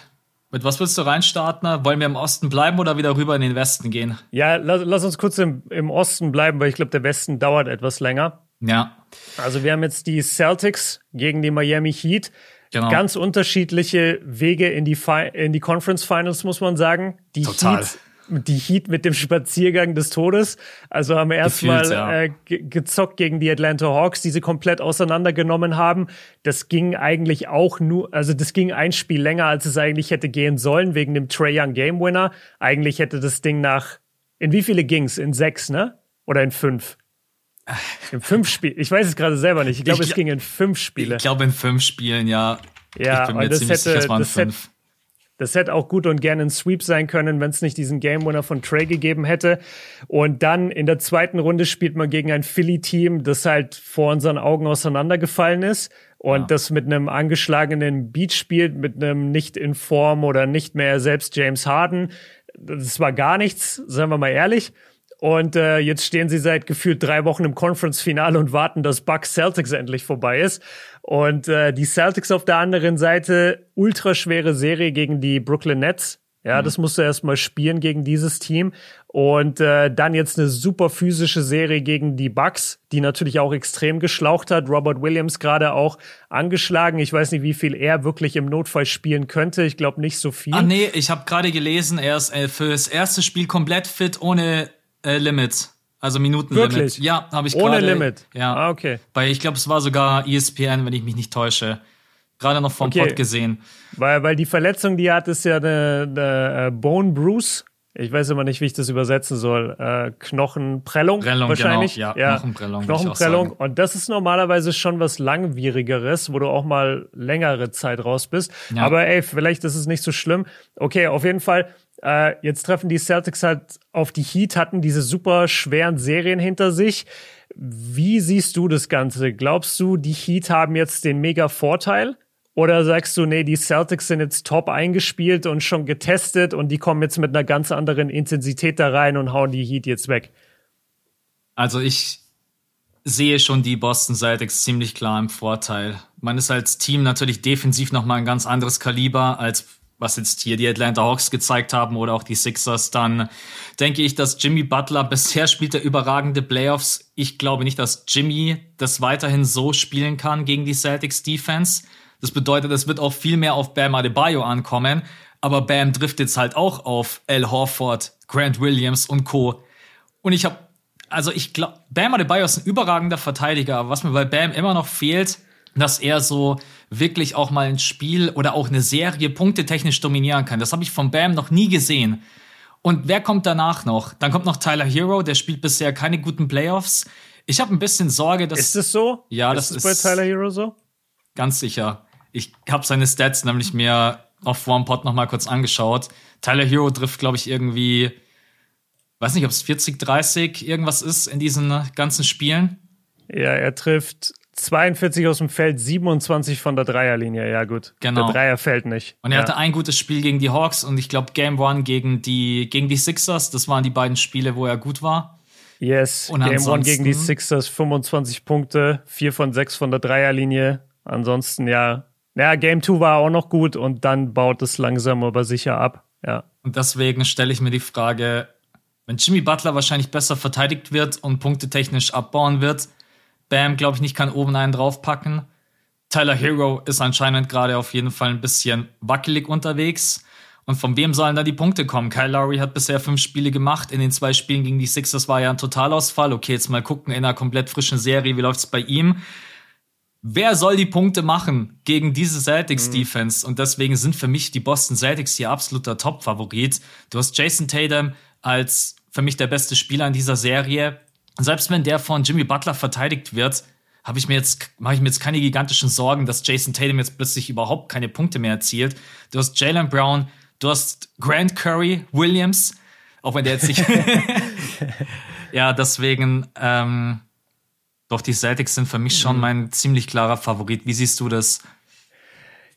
mit was willst du reinstarten? Wollen wir im Osten bleiben oder wieder rüber in den Westen gehen? Ja, lass, lass uns kurz im, im Osten bleiben, weil ich glaube, der Westen dauert etwas länger. Ja. Also wir haben jetzt die Celtics gegen die Miami Heat. Genau. Ganz unterschiedliche Wege in die, Fi in die Conference Finals, muss man sagen. Die Total. Heat die Heat mit dem Spaziergang des Todes. Also haben wir erstmal ja. äh, gezockt gegen die Atlanta Hawks, die sie komplett auseinandergenommen haben. Das ging eigentlich auch nur, also das ging ein Spiel länger, als es eigentlich hätte gehen sollen, wegen dem Trey Young Game Winner. Eigentlich hätte das Ding nach, in wie viele ging's? In sechs, ne? Oder in fünf? In fünf Spielen. Ich weiß es gerade selber nicht. Ich glaube, es ging in fünf Spiele. Ich glaube, in fünf Spielen, ja. Ja, ich bin mir das hätte, sicher, es waren das fünf. Hätte, das hätte auch gut und gerne ein Sweep sein können, wenn es nicht diesen Game Winner von Trey gegeben hätte. Und dann in der zweiten Runde spielt man gegen ein Philly-Team, das halt vor unseren Augen auseinandergefallen ist und ja. das mit einem angeschlagenen Beat spielt, mit einem nicht in Form oder nicht mehr selbst James Harden. Das war gar nichts, sagen wir mal ehrlich. Und äh, jetzt stehen sie seit gefühlt drei Wochen im Conference-Finale und warten, dass Bucks Celtics endlich vorbei ist. Und äh, die Celtics auf der anderen Seite, ultraschwere Serie gegen die Brooklyn Nets. Ja, mhm. das musst du erstmal spielen gegen dieses Team. Und äh, dann jetzt eine super physische Serie gegen die Bucks, die natürlich auch extrem geschlaucht hat. Robert Williams gerade auch angeschlagen. Ich weiß nicht, wie viel er wirklich im Notfall spielen könnte. Ich glaube nicht so viel. Ah nee, ich habe gerade gelesen, er ist äh, für das erste Spiel komplett fit, ohne äh, Limits. Also Minutenlimit. Wirklich? Ja, habe ich gerade. Ohne Limit. Ja. Ah, okay. Weil ich glaube, es war sogar ESPN, wenn ich mich nicht täusche. Gerade noch vom okay. Pod gesehen. Weil, weil die Verletzung, die er hat, ist ja eine, eine äh, Bone Bruce. Ich weiß immer nicht, wie ich das übersetzen soll. Äh, Knochenprellung, Prellung, wahrscheinlich. Genau. Ja, ja, Knochenprellung. Knochenprellung. Und das ist normalerweise schon was langwierigeres, wo du auch mal längere Zeit raus bist. Ja. Aber ey, vielleicht ist es nicht so schlimm. Okay, auf jeden Fall äh, jetzt treffen die Celtics halt auf die Heat, hatten diese super schweren Serien hinter sich. Wie siehst du das Ganze? Glaubst du, die Heat haben jetzt den mega Vorteil? Oder sagst du, nee, die Celtics sind jetzt top eingespielt und schon getestet und die kommen jetzt mit einer ganz anderen Intensität da rein und hauen die Heat jetzt weg? Also ich sehe schon die Boston Celtics ziemlich klar im Vorteil. Man ist als Team natürlich defensiv nochmal ein ganz anderes Kaliber als was jetzt hier die Atlanta Hawks gezeigt haben oder auch die Sixers, dann denke ich, dass Jimmy Butler bisher spielt er überragende Playoffs. Ich glaube nicht, dass Jimmy das weiterhin so spielen kann gegen die Celtics Defense. Das bedeutet, es wird auch viel mehr auf Bam Adebayo ankommen. Aber Bam trifft jetzt halt auch auf Al Horford, Grant Williams und Co. Und ich habe, also ich glaube, Bam Adebayo ist ein überragender Verteidiger. Aber was mir bei Bam immer noch fehlt, dass er so wirklich auch mal ein Spiel oder auch eine Serie punktetechnisch dominieren kann. Das habe ich von Bam noch nie gesehen. Und wer kommt danach noch? Dann kommt noch Tyler Hero, der spielt bisher keine guten Playoffs. Ich habe ein bisschen Sorge, dass. Ist es so? Ja, ist das ist. bei Tyler Hero so? Ganz sicher. Ich habe seine Stats nämlich mir auf OnePod noch mal kurz angeschaut. Tyler Hero trifft, glaube ich, irgendwie, weiß nicht, ob es 40, 30 irgendwas ist in diesen ganzen Spielen. Ja, er trifft 42 aus dem Feld, 27 von der Dreierlinie. Ja, gut. Genau. Der Dreier fällt nicht. Und er ja. hatte ein gutes Spiel gegen die Hawks und ich glaube Game One gegen die, gegen die Sixers. Das waren die beiden Spiele, wo er gut war. Yes. Und Game One gegen die Sixers, 25 Punkte, 4 von 6 von der Dreierlinie. Ansonsten, ja. Ja, Game 2 war auch noch gut und dann baut es langsam aber sicher ab. Ja. Und deswegen stelle ich mir die Frage, wenn Jimmy Butler wahrscheinlich besser verteidigt wird und punktetechnisch abbauen wird, Bam, glaube ich, nicht kann oben einen draufpacken. Tyler Hero ist anscheinend gerade auf jeden Fall ein bisschen wackelig unterwegs. Und von wem sollen da die Punkte kommen? Kyle Lowry hat bisher fünf Spiele gemacht. In den zwei Spielen gegen die Sixers war ja ein Totalausfall. Okay, jetzt mal gucken in einer komplett frischen Serie, wie läuft's bei ihm? Wer soll die Punkte machen gegen diese Celtics Defense? Und deswegen sind für mich die Boston Celtics hier absoluter Top-Favorit. Du hast Jason Tatum als für mich der beste Spieler in dieser Serie. Und selbst wenn der von Jimmy Butler verteidigt wird, habe ich mir jetzt, mache ich mir jetzt keine gigantischen Sorgen, dass Jason Tatum jetzt plötzlich überhaupt keine Punkte mehr erzielt. Du hast Jalen Brown, du hast Grant Curry, Williams, auch wenn der jetzt nicht. (laughs) ja, deswegen, ähm, doch, die Celtics sind für mich schon mhm. mein ziemlich klarer Favorit. Wie siehst du das?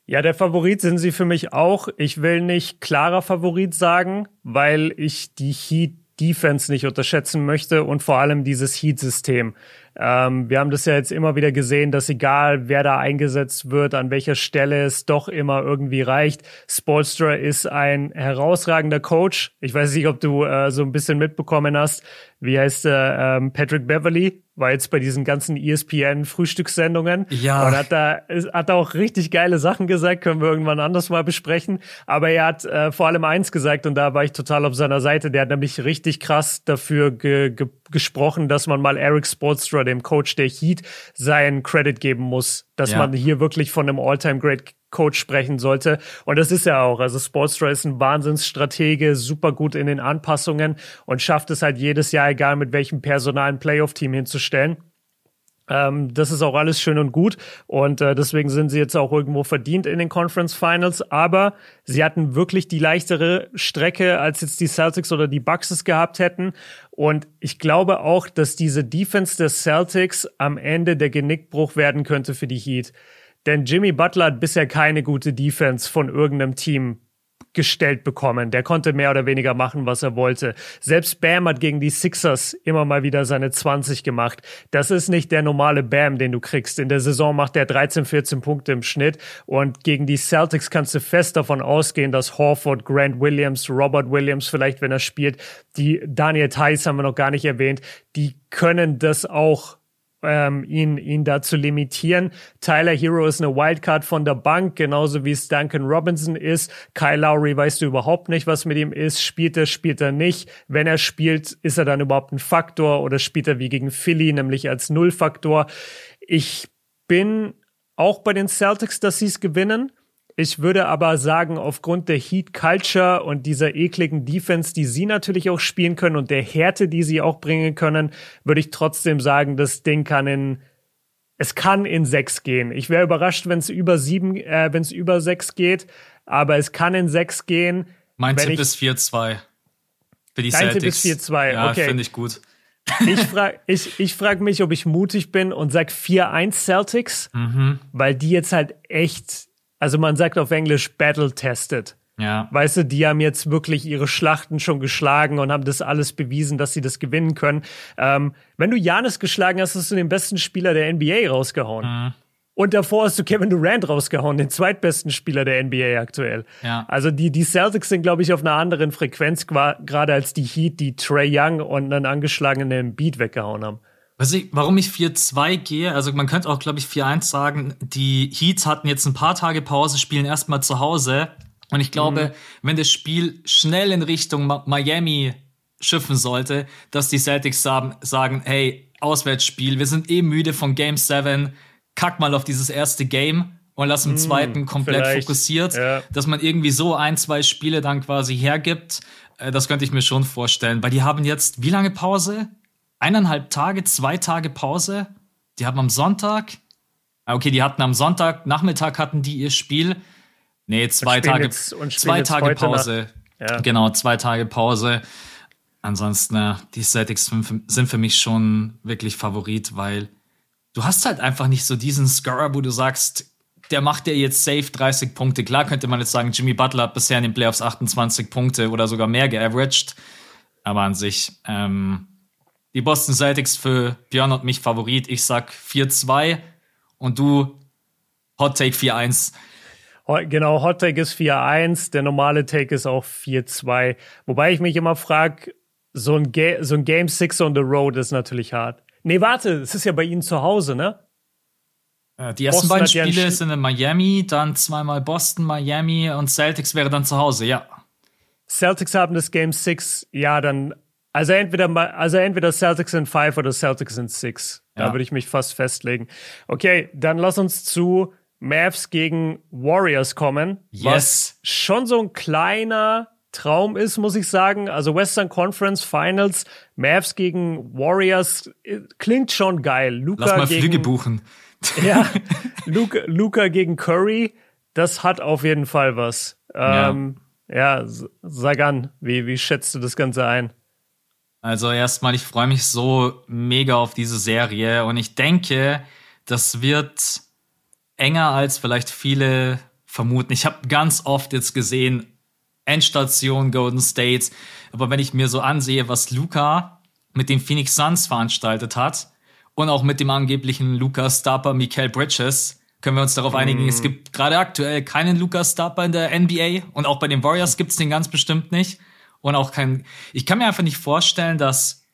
Ja, der Favorit sind sie für mich auch. Ich will nicht klarer Favorit sagen, weil ich die Heat Defense nicht unterschätzen möchte und vor allem dieses Heat-System. Ähm, wir haben das ja jetzt immer wieder gesehen, dass egal wer da eingesetzt wird, an welcher Stelle es doch immer irgendwie reicht. Spolstra ist ein herausragender Coach. Ich weiß nicht, ob du äh, so ein bisschen mitbekommen hast. Wie heißt er? Ähm, Patrick Beverly war jetzt bei diesen ganzen ESPN-Frühstückssendungen. Ja. Und hat da, hat da auch richtig geile Sachen gesagt, können wir irgendwann anders mal besprechen. Aber er hat äh, vor allem eins gesagt und da war ich total auf seiner Seite. Der hat nämlich richtig krass dafür ge ge gesprochen, dass man mal Eric Sportstra, dem Coach der Heat, seinen Credit geben muss, dass ja. man hier wirklich von einem All-Time-Great Coach sprechen sollte. Und das ist er auch. Also Sportstra ist ein Wahnsinnsstratege, super gut in den Anpassungen und schafft es halt jedes Jahr, egal mit welchem Personal, ein Playoff-Team hinzustellen. Ähm, das ist auch alles schön und gut und äh, deswegen sind sie jetzt auch irgendwo verdient in den Conference Finals. Aber sie hatten wirklich die leichtere Strecke, als jetzt die Celtics oder die Bucks gehabt hätten. Und ich glaube auch, dass diese Defense der Celtics am Ende der Genickbruch werden könnte für die Heat. Denn Jimmy Butler hat bisher keine gute Defense von irgendeinem Team gestellt bekommen. Der konnte mehr oder weniger machen, was er wollte. Selbst Bam hat gegen die Sixers immer mal wieder seine 20 gemacht. Das ist nicht der normale Bam, den du kriegst. In der Saison macht er 13, 14 Punkte im Schnitt und gegen die Celtics kannst du fest davon ausgehen, dass Horford, Grant Williams, Robert Williams vielleicht, wenn er spielt, die Daniel Tice haben wir noch gar nicht erwähnt, die können das auch ähm, ihn, ihn da zu limitieren. Tyler Hero ist eine Wildcard von der Bank, genauso wie es Duncan Robinson ist. Kyle Lowry weißt du überhaupt nicht, was mit ihm ist. Spielt er, spielt er nicht. Wenn er spielt, ist er dann überhaupt ein Faktor oder spielt er wie gegen Philly, nämlich als Nullfaktor. Ich bin auch bei den Celtics, dass sie es gewinnen. Ich würde aber sagen, aufgrund der Heat Culture und dieser ekligen Defense, die sie natürlich auch spielen können und der Härte, die sie auch bringen können, würde ich trotzdem sagen, das Ding kann in es kann in sechs gehen. Ich wäre überrascht, wenn es über sieben, äh, wenn es über sechs geht, aber es kann in sechs gehen. Mein Tipp ist 4-2 für die Dein Celtics. Tipp ist 4-2, ja, okay. finde ich gut. ich (laughs) frage ich, ich frag mich, ob ich mutig bin und sag 4-1 Celtics, mhm. weil die jetzt halt echt also man sagt auf Englisch battle-tested. Ja. Weißt du, die haben jetzt wirklich ihre Schlachten schon geschlagen und haben das alles bewiesen, dass sie das gewinnen können. Ähm, wenn du Janis geschlagen hast, hast du den besten Spieler der NBA rausgehauen. Mhm. Und davor hast du Kevin Durant rausgehauen, den zweitbesten Spieler der NBA aktuell. Ja. Also die, die Celtics sind, glaube ich, auf einer anderen Frequenz, gerade als die Heat, die Trey Young und einen angeschlagenen Beat weggehauen haben. Was ich, warum ich 4-2 gehe, also man könnte auch, glaube ich, 4-1 sagen, die Heats hatten jetzt ein paar Tage Pause, spielen erstmal zu Hause. Und ich glaube, mhm. wenn das Spiel schnell in Richtung Miami schiffen sollte, dass die Celtics sagen, hey, Auswärtsspiel, wir sind eh müde von Game 7, kack mal auf dieses erste Game und lass im mm, zweiten komplett fokussiert, ja. dass man irgendwie so ein, zwei Spiele dann quasi hergibt. Äh, das könnte ich mir schon vorstellen, weil die haben jetzt wie lange Pause? Eineinhalb Tage, zwei Tage Pause. Die haben am Sonntag, ah, okay, die hatten am Sonntag, Nachmittag hatten die ihr Spiel. Nee, zwei Tage, jetzt, zwei Tage Pause. Ja. Genau, zwei Tage Pause. Ansonsten, äh, die Celtics sind für mich schon wirklich Favorit, weil du hast halt einfach nicht so diesen Scorer, wo du sagst, der macht ja jetzt safe 30 Punkte. Klar könnte man jetzt sagen, Jimmy Butler hat bisher in den Playoffs 28 Punkte oder sogar mehr geaveraged. Aber an sich, ähm, die Boston Celtics für Björn und mich Favorit. Ich sag 4-2 und du Hot Take 4-1. Genau, Hot Take ist 4-1, der normale Take ist auch 4-2. Wobei ich mich immer frage, so ein, so ein Game 6 on the Road ist natürlich hart. Nee, warte, es ist ja bei Ihnen zu Hause, ne? Äh, die ersten Boston beiden Spiele sind in Miami, dann zweimal Boston, Miami und Celtics wäre dann zu Hause, ja. Celtics haben das Game 6, ja, dann, also entweder, also entweder Celtics in 5 oder Celtics in 6. Ja. Da würde ich mich fast festlegen. Okay, dann lass uns zu Mavs gegen Warriors kommen. Yes. Was schon so ein kleiner Traum ist, muss ich sagen. Also Western Conference Finals, Mavs gegen Warriors, äh, klingt schon geil. Luca Lass mal gegen, Flüge buchen. (laughs) Ja, (laughs) Luca, Luca gegen Curry, das hat auf jeden Fall was. Ähm, ja. ja, sag an, wie, wie schätzt du das Ganze ein? Also erstmal, ich freue mich so mega auf diese Serie und ich denke, das wird enger als vielleicht viele vermuten. Ich habe ganz oft jetzt gesehen, Endstation Golden State, aber wenn ich mir so ansehe, was Luca mit den Phoenix Suns veranstaltet hat, und auch mit dem angeblichen Lucas Starper Mikael Bridges können wir uns darauf einigen, mm. es gibt gerade aktuell keinen Lucas Starper in der NBA und auch bei den Warriors gibt es den ganz bestimmt nicht. Und auch kein, ich kann mir einfach nicht vorstellen, dass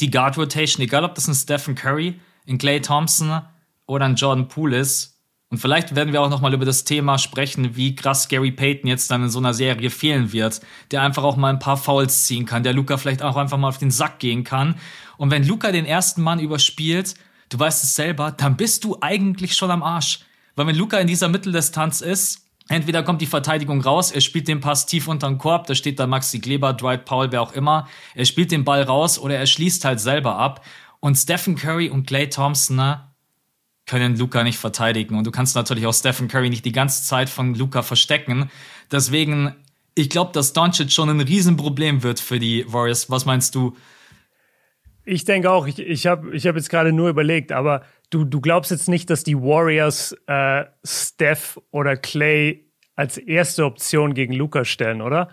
die Guard Rotation, egal ob das ein Stephen Curry, ein Clay Thompson oder ein Jordan Poole ist, und vielleicht werden wir auch noch mal über das Thema sprechen, wie krass Gary Payton jetzt dann in so einer Serie fehlen wird, der einfach auch mal ein paar Fouls ziehen kann, der Luca vielleicht auch einfach mal auf den Sack gehen kann. Und wenn Luca den ersten Mann überspielt, du weißt es selber, dann bist du eigentlich schon am Arsch. Weil wenn Luca in dieser Mitteldistanz ist, entweder kommt die Verteidigung raus, er spielt den Pass tief unter den Korb, da steht da Maxi Kleber, Dwight Powell, wer auch immer, er spielt den Ball raus oder er schließt halt selber ab. Und Stephen Curry und Clay Thompson, ne, können Luca nicht verteidigen. Und du kannst natürlich auch Stephen Curry nicht die ganze Zeit von Luca verstecken. Deswegen, ich glaube, dass Doncic schon ein Riesenproblem wird für die Warriors. Was meinst du? Ich denke auch, ich, ich habe ich hab jetzt gerade nur überlegt, aber du, du glaubst jetzt nicht, dass die Warriors äh, Steph oder Clay als erste Option gegen Luca stellen, oder?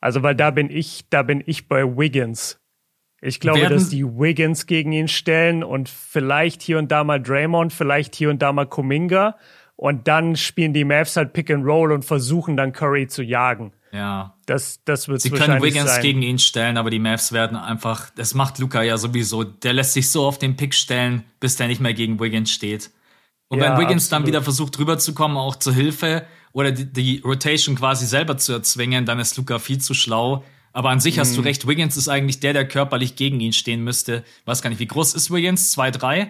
Also, weil da bin ich, da bin ich bei Wiggins. Ich glaube, dass die Wiggins gegen ihn stellen und vielleicht hier und da mal Draymond, vielleicht hier und da mal Kuminga. Und dann spielen die Mavs halt Pick and Roll und versuchen dann Curry zu jagen. Ja. Das, das wird Sie können Wiggins sein. gegen ihn stellen, aber die Mavs werden einfach, das macht Luca ja sowieso. Der lässt sich so auf den Pick stellen, bis der nicht mehr gegen Wiggins steht. Und ja, wenn Wiggins absolut. dann wieder versucht rüberzukommen, auch zur Hilfe oder die, die Rotation quasi selber zu erzwingen, dann ist Luca viel zu schlau aber an sich hast du mhm. recht, Wiggins ist eigentlich der, der körperlich gegen ihn stehen müsste. Weiß gar nicht, wie groß ist Wiggins? 2-3?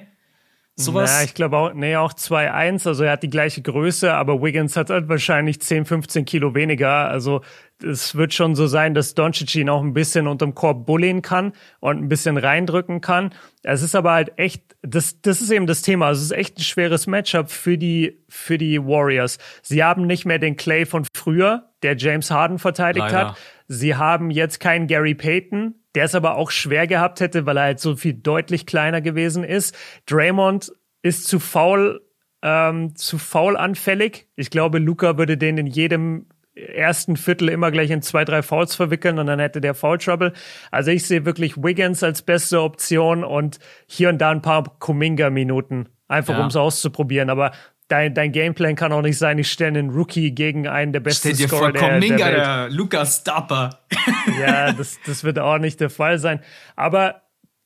Sowas? Ja, ich glaube auch, nee, auch 2-1. Also er hat die gleiche Größe, aber Wiggins hat halt wahrscheinlich 10, 15 Kilo weniger. Also es wird schon so sein, dass Doncic ihn auch ein bisschen unterm Korb bullen kann und ein bisschen reindrücken kann. Es ist aber halt echt, das, das ist eben das Thema. Also es ist echt ein schweres Matchup für die, für die Warriors. Sie haben nicht mehr den Clay von früher, der James Harden verteidigt Leider. hat. Sie haben jetzt keinen Gary Payton, der es aber auch schwer gehabt hätte, weil er halt so viel deutlich kleiner gewesen ist. Draymond ist zu faul, ähm, zu faul anfällig. Ich glaube, Luca würde den in jedem ersten Viertel immer gleich in zwei, drei Fouls verwickeln und dann hätte der Foul Trouble. Also ich sehe wirklich Wiggins als beste Option und hier und da ein paar Kuminga-Minuten, einfach ja. um es auszuprobieren. Aber dein, dein Gameplan kann auch nicht sein, ich stelle einen Rookie gegen einen der besten Stell dir Scorer vor, der, der, der Lukas Stapper. ja, das, das wird auch nicht der Fall sein. Aber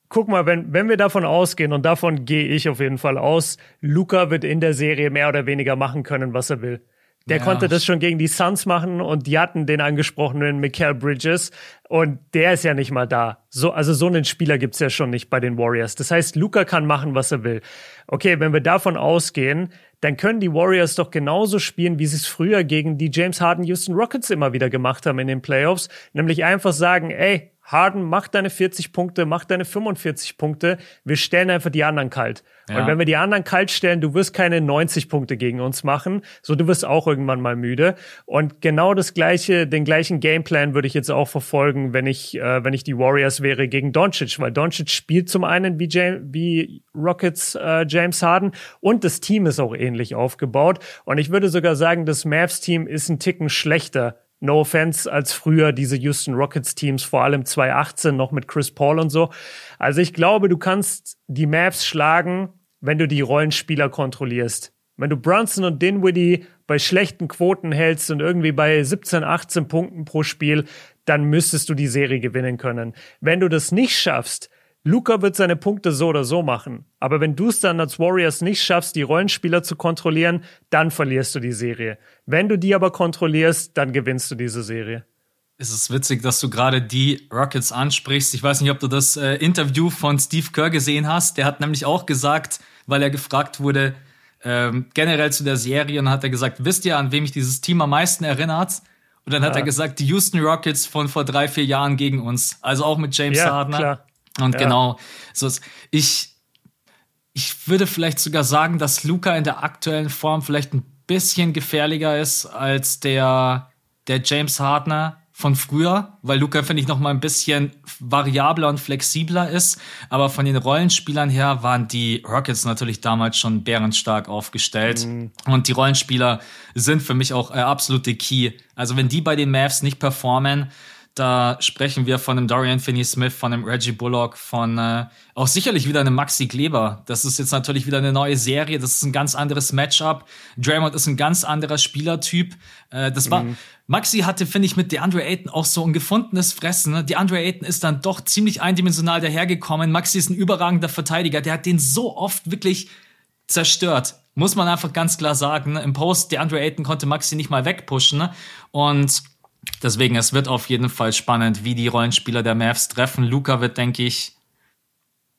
guck mal, wenn, wenn wir davon ausgehen, und davon gehe ich auf jeden Fall aus, Luca wird in der Serie mehr oder weniger machen können, was er will. Der ja. konnte das schon gegen die Suns machen und die hatten den angesprochenen Mikael Bridges und der ist ja nicht mal da. So, also so einen Spieler gibt's ja schon nicht bei den Warriors. Das heißt, Luca kann machen, was er will. Okay, wenn wir davon ausgehen, dann können die Warriors doch genauso spielen, wie sie es früher gegen die James Harden Houston Rockets immer wieder gemacht haben in den Playoffs, nämlich einfach sagen, ey, Harden, mach deine 40 Punkte, mach deine 45 Punkte. Wir stellen einfach die anderen kalt. Ja. Und wenn wir die anderen kalt stellen, du wirst keine 90 Punkte gegen uns machen. So, du wirst auch irgendwann mal müde. Und genau das gleiche, den gleichen Gameplan würde ich jetzt auch verfolgen, wenn ich, äh, wenn ich die Warriors wäre gegen Doncic, weil Doncic spielt zum einen wie, James, wie Rockets äh, James Harden und das Team ist auch ähnlich aufgebaut. Und ich würde sogar sagen, das Mavs Team ist ein Ticken schlechter No offense als früher diese Houston Rockets Teams, vor allem 2018 noch mit Chris Paul und so. Also ich glaube, du kannst die Mavs schlagen, wenn du die Rollenspieler kontrollierst. Wenn du Brunson und Dinwiddie bei schlechten Quoten hältst und irgendwie bei 17, 18 Punkten pro Spiel, dann müsstest du die Serie gewinnen können. Wenn du das nicht schaffst, Luca wird seine Punkte so oder so machen. Aber wenn du es dann als Warriors nicht schaffst, die Rollenspieler zu kontrollieren, dann verlierst du die Serie. Wenn du die aber kontrollierst, dann gewinnst du diese Serie. Es ist witzig, dass du gerade die Rockets ansprichst. Ich weiß nicht, ob du das äh, Interview von Steve Kerr gesehen hast. Der hat nämlich auch gesagt, weil er gefragt wurde, ähm, generell zu der Serie, und hat er gesagt, wisst ihr, an wem mich dieses Team am meisten erinnert? Und dann ja. hat er gesagt, die Houston Rockets von vor drei, vier Jahren gegen uns. Also auch mit James ja, Harden. Klar. Und ja. genau, so ist, ich, ich würde vielleicht sogar sagen, dass Luca in der aktuellen Form vielleicht ein bisschen gefährlicher ist als der, der James Hardner von früher, weil Luca, finde ich, noch mal ein bisschen variabler und flexibler ist. Aber von den Rollenspielern her waren die Rockets natürlich damals schon bärenstark aufgestellt. Mhm. Und die Rollenspieler sind für mich auch äh, absolute Key. Also wenn die bei den Mavs nicht performen, da sprechen wir von einem Dorian Finney-Smith, von einem Reggie Bullock, von äh, auch sicherlich wieder einem Maxi Kleber. Das ist jetzt natürlich wieder eine neue Serie. Das ist ein ganz anderes Matchup. Draymond ist ein ganz anderer Spielertyp. Äh, das war mhm. Maxi hatte, finde ich, mit DeAndre Ayton auch so ein gefundenes Fressen. Ne? DeAndre Ayton ist dann doch ziemlich eindimensional dahergekommen. Maxi ist ein überragender Verteidiger. Der hat den so oft wirklich zerstört. Muss man einfach ganz klar sagen. Ne? Im Post, DeAndre Ayton konnte Maxi nicht mal wegpushen. Ne? Und Deswegen, es wird auf jeden Fall spannend, wie die Rollenspieler der Mavs treffen. Luca wird, denke ich,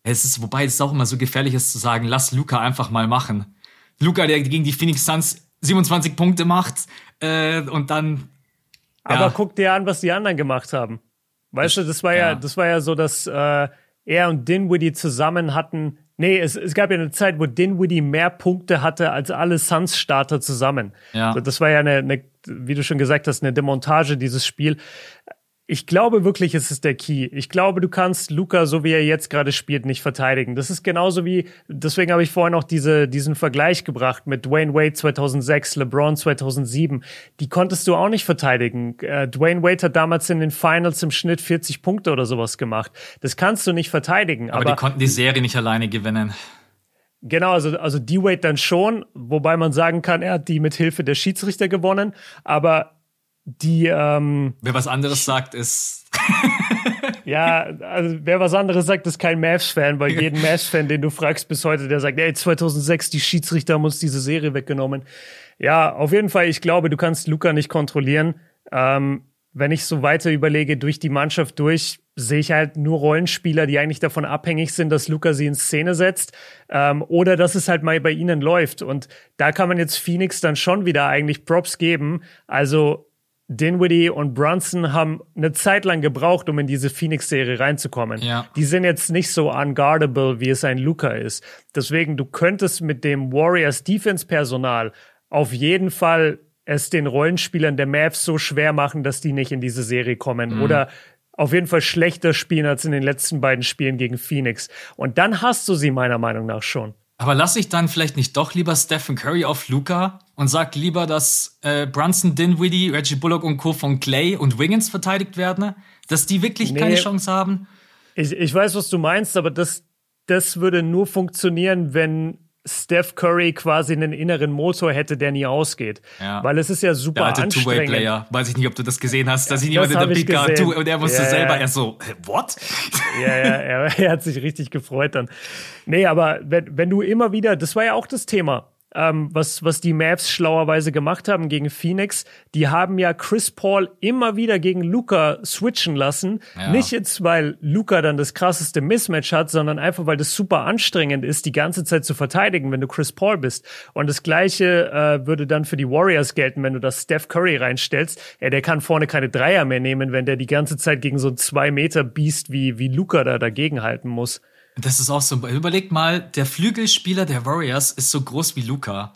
es ist, wobei es auch immer so gefährlich ist zu sagen, lass Luca einfach mal machen. Luca, der gegen die Phoenix Suns 27 Punkte macht äh, und dann. Ja. Aber guck dir an, was die anderen gemacht haben. Weißt du, das war ja, ja das war ja so, dass äh, er und Dinwiddie zusammen hatten Nee, es, es gab ja eine Zeit, wo Dinwiddie mehr Punkte hatte als alle Suns-Starter zusammen. Ja. Also das war ja eine, eine, wie du schon gesagt hast, eine Demontage dieses Spiel ich glaube wirklich, es ist der Key. Ich glaube, du kannst Luca, so wie er jetzt gerade spielt, nicht verteidigen. Das ist genauso wie, deswegen habe ich vorhin auch diese, diesen Vergleich gebracht mit Dwayne Wade 2006, LeBron 2007. Die konntest du auch nicht verteidigen. Äh, Dwayne Wade hat damals in den Finals im Schnitt 40 Punkte oder sowas gemacht. Das kannst du nicht verteidigen. Aber, aber die konnten die Serie nicht alleine gewinnen. Genau, also, also D-Wade dann schon, wobei man sagen kann, er hat die mit Hilfe der Schiedsrichter gewonnen. Aber die ähm, wer was anderes sagt ist (laughs) ja also wer was anderes sagt ist kein Mavs Fan weil (laughs) jeden Mavs Fan den du fragst bis heute der sagt ey 2006 die Schiedsrichter haben uns diese Serie weggenommen ja auf jeden Fall ich glaube du kannst Luca nicht kontrollieren ähm, wenn ich so weiter überlege durch die Mannschaft durch sehe ich halt nur Rollenspieler, die eigentlich davon abhängig sind, dass Luca sie in Szene setzt ähm, oder dass es halt mal bei ihnen läuft. Und da kann man jetzt Phoenix dann schon wieder eigentlich Props geben. Also Dinwiddie und Brunson haben eine Zeit lang gebraucht, um in diese Phoenix-Serie reinzukommen. Ja. Die sind jetzt nicht so unguardable, wie es ein Luca ist. Deswegen, du könntest mit dem Warriors Defense-Personal auf jeden Fall es den Rollenspielern der Mavs so schwer machen, dass die nicht in diese Serie kommen. Mhm. Oder auf jeden Fall schlechter spielen als in den letzten beiden Spielen gegen Phoenix. Und dann hast du sie meiner Meinung nach schon. Aber lass ich dann vielleicht nicht doch lieber Stephen Curry auf Luca und sag lieber, dass äh, Brunson, Dinwiddie, Reggie Bullock und Co. von Clay und Wiggins verteidigt werden? Dass die wirklich nee, keine Chance haben? Ich, ich weiß, was du meinst, aber das, das würde nur funktionieren, wenn Steph Curry quasi einen inneren Motor hätte, der nie ausgeht. Ja. Weil es ist ja super der alte anstrengend. Two-Way-Player. Weiß ich nicht, ob du das gesehen hast. Da sieht jemand in der Big Guard und er musste ja, selber erst so, what? Ja, ja, er, er, hat sich richtig gefreut dann. Nee, aber wenn, wenn du immer wieder, das war ja auch das Thema ähm, was, was die Mavs schlauerweise gemacht haben gegen Phoenix. Die haben ja Chris Paul immer wieder gegen Luca switchen lassen. Ja. Nicht jetzt, weil Luca dann das krasseste Mismatch hat, sondern einfach, weil das super anstrengend ist, die ganze Zeit zu verteidigen, wenn du Chris Paul bist. Und das Gleiche äh, würde dann für die Warriors gelten, wenn du das Steph Curry reinstellst. Ja, der kann vorne keine Dreier mehr nehmen, wenn der die ganze Zeit gegen so ein zwei Meter Biest wie, wie Luca da dagegen halten muss. Das ist auch so. Überlegt mal, der Flügelspieler der Warriors ist so groß wie Luca.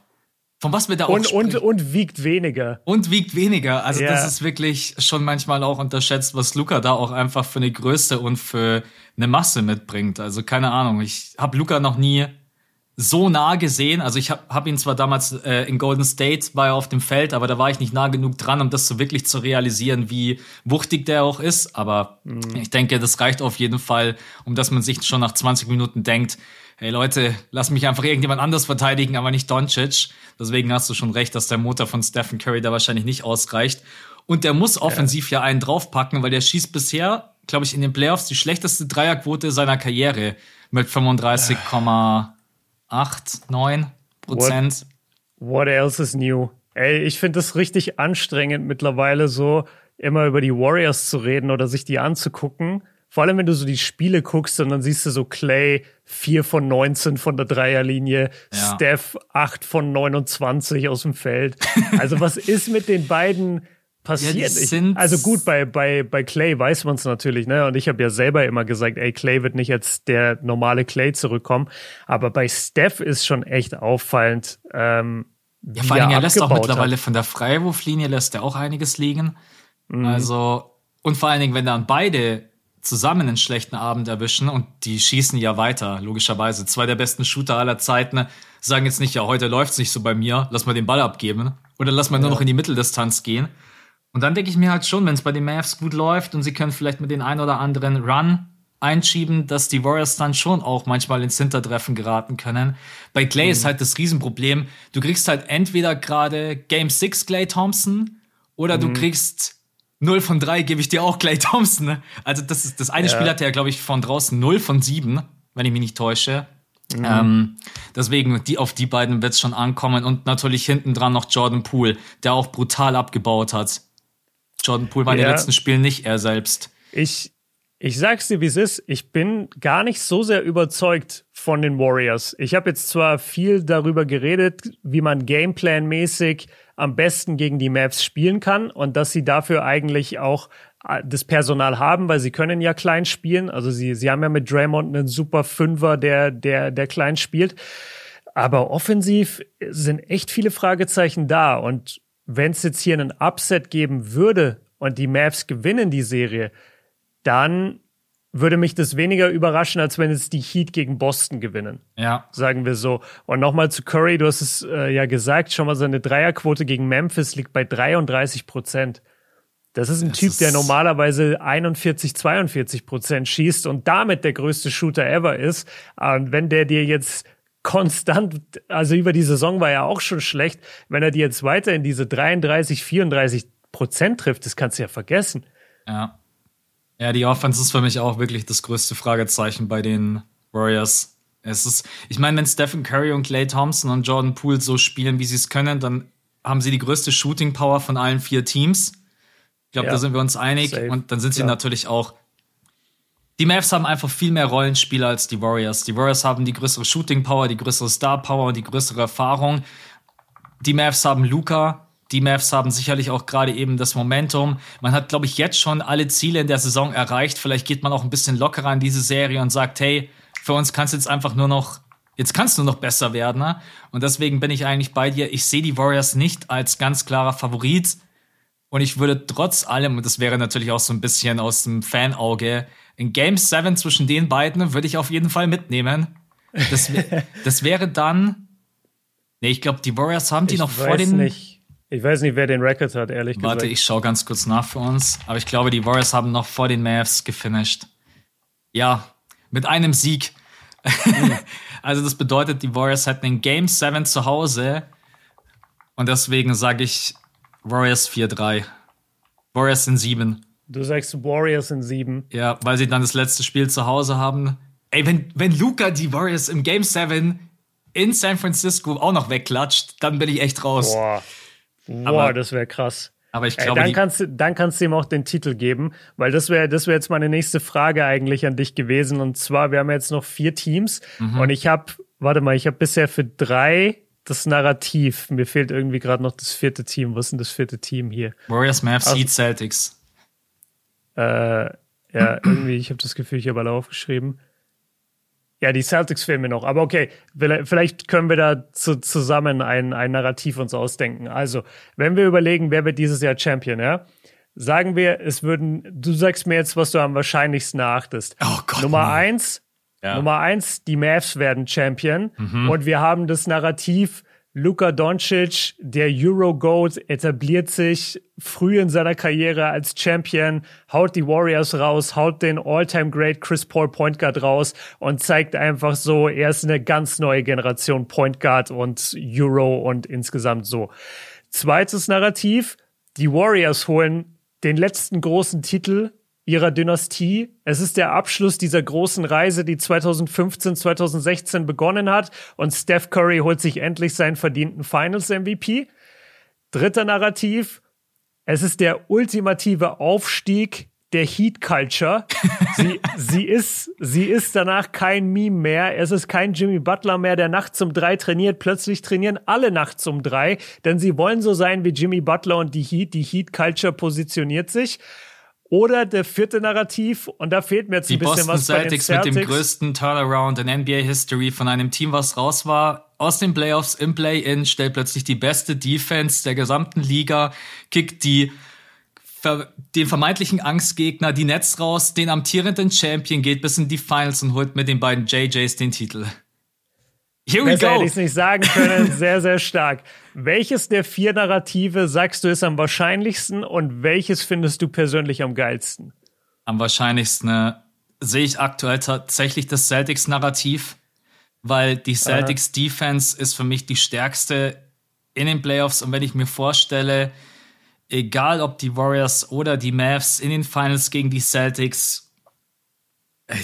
Von was wir da und, und, und wiegt weniger. Und wiegt weniger. Also ja. das ist wirklich schon manchmal auch unterschätzt, was Luca da auch einfach für eine Größe und für eine Masse mitbringt. Also keine Ahnung. Ich habe Luca noch nie so nah gesehen. Also ich habe hab ihn zwar damals äh, in Golden State war er auf dem Feld, aber da war ich nicht nah genug dran, um das so wirklich zu realisieren, wie wuchtig der auch ist. Aber mhm. ich denke, das reicht auf jeden Fall, um dass man sich schon nach 20 Minuten denkt, hey Leute, lass mich einfach irgendjemand anders verteidigen, aber nicht Doncic. Deswegen hast du schon recht, dass der Motor von Stephen Curry da wahrscheinlich nicht ausreicht. Und der muss offensiv ja, ja einen draufpacken, weil der schießt bisher, glaube ich, in den Playoffs die schlechteste Dreierquote seiner Karriere mit 35, 8, 9 Prozent. What, what else is new? Ey, ich finde es richtig anstrengend mittlerweile so immer über die Warriors zu reden oder sich die anzugucken. Vor allem, wenn du so die Spiele guckst und dann siehst du so Clay 4 von 19 von der Dreierlinie, ja. Steph 8 von 29 aus dem Feld. Also was ist mit den beiden passiert. Ja, also gut, bei, bei, bei Clay weiß man es natürlich, ne? Und ich habe ja selber immer gesagt, ey, Clay wird nicht jetzt der normale Clay zurückkommen. Aber bei Steph ist schon echt auffallend. Ähm, ja, vor allem, er lässt auch mittlerweile hat. von der Freiwurflinie lässt er auch einiges liegen. Mhm. Also, und vor allen Dingen, wenn dann beide zusammen einen schlechten Abend erwischen und die schießen ja weiter, logischerweise. Zwei der besten Shooter aller Zeiten sagen jetzt nicht, ja, heute läuft's nicht so bei mir, lass mal den Ball abgeben. Oder lass mal ja. nur noch in die Mitteldistanz gehen. Und dann denke ich mir halt schon, wenn es bei den Mavs gut läuft und sie können vielleicht mit den ein oder anderen Run einschieben, dass die Warriors dann schon auch manchmal ins Hintertreffen geraten können. Bei Clay mhm. ist halt das Riesenproblem, du kriegst halt entweder gerade Game 6 Clay Thompson oder mhm. du kriegst 0 von 3 gebe ich dir auch Clay Thompson. Ne? Also das ist das eine ja. Spiel hatte ja, glaube ich, von draußen 0 von 7, wenn ich mich nicht täusche. Mhm. Ähm, deswegen, die, auf die beiden wird es schon ankommen und natürlich hinten dran noch Jordan Poole, der auch brutal abgebaut hat. Jordan Poole war ja. in den letzten Spielen nicht er selbst. Ich, ich sag's dir, wie es ist. Ich bin gar nicht so sehr überzeugt von den Warriors. Ich habe jetzt zwar viel darüber geredet, wie man Gameplan-mäßig am besten gegen die Maps spielen kann und dass sie dafür eigentlich auch äh, das Personal haben, weil sie können ja klein spielen. Also sie, sie haben ja mit Draymond einen super Fünfer, der, der, der klein spielt. Aber offensiv sind echt viele Fragezeichen da und wenn es jetzt hier einen Upset geben würde und die Mavs gewinnen die Serie, dann würde mich das weniger überraschen, als wenn es die Heat gegen Boston gewinnen. Ja. Sagen wir so. Und nochmal zu Curry, du hast es äh, ja gesagt, schon mal seine Dreierquote gegen Memphis liegt bei 33 Prozent. Das ist ein das Typ, ist der normalerweise 41, 42 Prozent schießt und damit der größte Shooter ever ist. Und wenn der dir jetzt konstant, also über die Saison war er auch schon schlecht. Wenn er die jetzt weiter in diese 33, 34 Prozent trifft, das kannst du ja vergessen. Ja. Ja, die Offense ist für mich auch wirklich das größte Fragezeichen bei den Warriors. Es ist, ich meine, wenn Stephen Curry und Clay Thompson und Jordan Poole so spielen, wie sie es können, dann haben sie die größte Shooting Power von allen vier Teams. Ich glaube, ja, da sind wir uns einig. Safe. Und dann sind sie ja. natürlich auch die Mavs haben einfach viel mehr Rollenspieler als die Warriors. Die Warriors haben die größere Shooting Power, die größere Star Power und die größere Erfahrung. Die Mavs haben Luca. Die Mavs haben sicherlich auch gerade eben das Momentum. Man hat, glaube ich, jetzt schon alle Ziele in der Saison erreicht. Vielleicht geht man auch ein bisschen lockerer in diese Serie und sagt, hey, für uns kannst jetzt einfach nur noch, jetzt kannst du noch besser werden. Ne? Und deswegen bin ich eigentlich bei dir. Ich sehe die Warriors nicht als ganz klarer Favorit. Und ich würde trotz allem, und das wäre natürlich auch so ein bisschen aus dem Fanauge, in Game 7 zwischen den beiden würde ich auf jeden Fall mitnehmen. Das, (laughs) das wäre dann. Nee, ich glaube, die Warriors haben die ich noch vor den. Nicht. Ich weiß nicht, wer den Record hat, ehrlich Warte, gesagt. Warte, ich schaue ganz kurz nach für uns. Aber ich glaube, die Warriors haben noch vor den Mavs gefinisht. Ja, mit einem Sieg. (laughs) also das bedeutet, die Warriors hätten in Game 7 zu Hause. Und deswegen sage ich Warriors 4-3. Warriors in 7. Du sagst Warriors in 7. Ja, weil sie dann das letzte Spiel zu Hause haben. Ey, wenn, wenn Luca die Warriors im Game 7 in San Francisco auch noch wegklatscht, dann bin ich echt raus. Boah, Boah aber, das wäre krass. Aber ich glaube, Ey, dann, kannst, dann kannst du ihm auch den Titel geben, weil das wäre das wäre jetzt meine nächste Frage eigentlich an dich gewesen. Und zwar, wir haben jetzt noch vier Teams mhm. und ich habe, warte mal, ich habe bisher für drei das Narrativ. Mir fehlt irgendwie gerade noch das vierte Team. Was ist denn das vierte Team hier? Warriors, Mavs, Heat, Celtics. Äh, ja, irgendwie, ich habe das Gefühl, ich habe alle aufgeschrieben. Ja, die Celtics fehlen mir noch. Aber okay, vielleicht können wir da zu, zusammen ein, ein Narrativ uns ausdenken. Also, wenn wir überlegen, wer wird dieses Jahr Champion, ja? Sagen wir, es würden, du sagst mir jetzt, was du am wahrscheinlichsten erachtest. Oh Gott. Nummer nee. eins, ja. Nummer eins, die Mavs werden Champion. Mhm. Und wir haben das Narrativ, Luka Doncic, der Euro-Goat, etabliert sich früh in seiner Karriere als Champion, haut die Warriors raus, haut den All-Time-Great Chris Paul Point Guard raus und zeigt einfach so, er ist eine ganz neue Generation Point Guard und Euro und insgesamt so. Zweites Narrativ, die Warriors holen den letzten großen Titel ihrer Dynastie. Es ist der Abschluss dieser großen Reise, die 2015, 2016 begonnen hat und Steph Curry holt sich endlich seinen verdienten Finals MVP. Dritter Narrativ. Es ist der ultimative Aufstieg der Heat Culture. Sie, (laughs) sie, ist, sie ist danach kein Meme mehr. Es ist kein Jimmy Butler mehr, der nachts um drei trainiert. Plötzlich trainieren alle nachts um drei, denn sie wollen so sein wie Jimmy Butler und die Heat. Die Heat Culture positioniert sich. Oder der vierte Narrativ, und da fehlt mir jetzt die ein bisschen Boston was Celtics, bei den Celtics mit dem größten Turnaround in NBA History von einem Team, was raus war, aus den Playoffs im Play-In, stellt plötzlich die beste Defense der gesamten Liga, kickt die den vermeintlichen Angstgegner, die Nets raus, den amtierenden Champion geht bis in die Finals und holt mit den beiden JJs den Titel. Here we Besser go. hätte ich es nicht sagen können. Sehr, sehr stark. Welches der vier Narrative sagst du ist am wahrscheinlichsten und welches findest du persönlich am geilsten? Am wahrscheinlichsten äh, sehe ich aktuell tatsächlich das Celtics-Narrativ, weil die Celtics Aha. Defense ist für mich die stärkste in den Playoffs und wenn ich mir vorstelle, egal ob die Warriors oder die Mavs in den Finals gegen die Celtics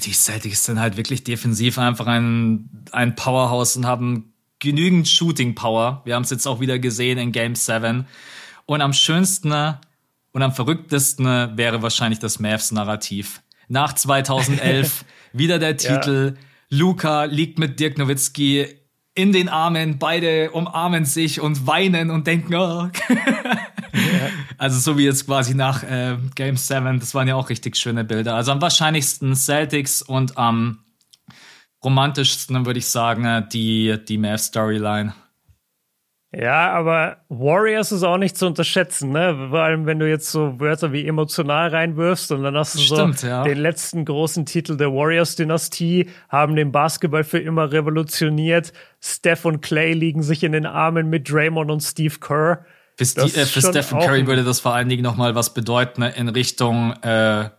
die Celtics sind halt wirklich defensiv einfach ein, ein Powerhouse und haben genügend Shooting Power. Wir haben es jetzt auch wieder gesehen in Game 7. Und am schönsten und am verrücktesten wäre wahrscheinlich das Mavs-Narrativ. Nach 2011 (laughs) wieder der Titel. Ja. Luca liegt mit Dirk Nowitzki in den Armen, beide umarmen sich und weinen und denken, oh. (laughs) Also so wie jetzt quasi nach äh, Game 7, das waren ja auch richtig schöne Bilder. Also am wahrscheinlichsten Celtics und am romantischsten würde ich sagen äh, die, die Mavs-Storyline. Ja, aber Warriors ist auch nicht zu unterschätzen, ne? Vor allem, wenn du jetzt so Wörter wie emotional reinwirfst und dann hast du Stimmt, so ja. den letzten großen Titel der Warriors-Dynastie, haben den Basketball für immer revolutioniert. Steph und Clay liegen sich in den Armen mit Draymond und Steve Kerr. Für, äh, für Stephen Curry würde das vor allen Dingen nochmal was bedeuten ne, in Richtung äh,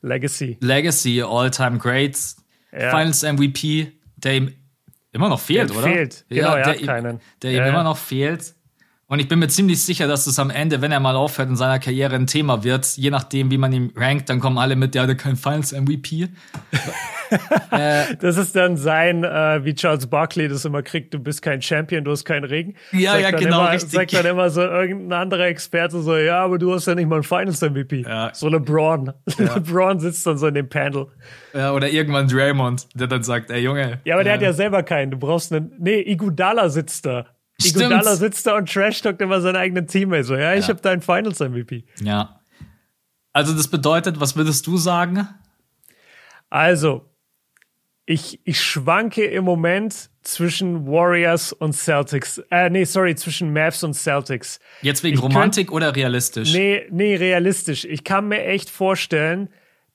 Legacy. Legacy, All-Time Greats, ja. Finals MVP, der ihm immer noch fehlt, der oder? Fehlt, genau, ja, er hat keinen. Der ihm immer noch fehlt. Und ich bin mir ziemlich sicher, dass es am Ende, wenn er mal aufhört in seiner Karriere, ein Thema wird. Je nachdem, wie man ihn rankt, dann kommen alle mit, der hatte kein Finals MVP. (laughs) äh, das ist dann sein, äh, wie Charles Barkley das immer kriegt, du bist kein Champion, du hast keinen Ring. Ja, sagt ja, genau. Immer, richtig. Sagt dann immer so irgendein anderer Experte so, ja, aber du hast ja nicht mal ein Finals MVP. Ja. So LeBron. Ja. (laughs) LeBron sitzt dann so in dem Panel. Ja, oder irgendwann Draymond, der dann sagt, ey Junge. Ja, aber der hat ja selber keinen. Du brauchst einen. Nee, Igudala sitzt da. Iguodala sitzt da und trash-talkt immer seinen eigenen Teammate. So, ja, ich ja. habe deinen Finals-MVP. Ja. Also das bedeutet, was würdest du sagen? Also, ich, ich schwanke im Moment zwischen Warriors und Celtics. Äh, nee, sorry, zwischen Mavs und Celtics. Jetzt wegen ich Romantik könnt, oder realistisch? Nee, nee, realistisch. Ich kann mir echt vorstellen,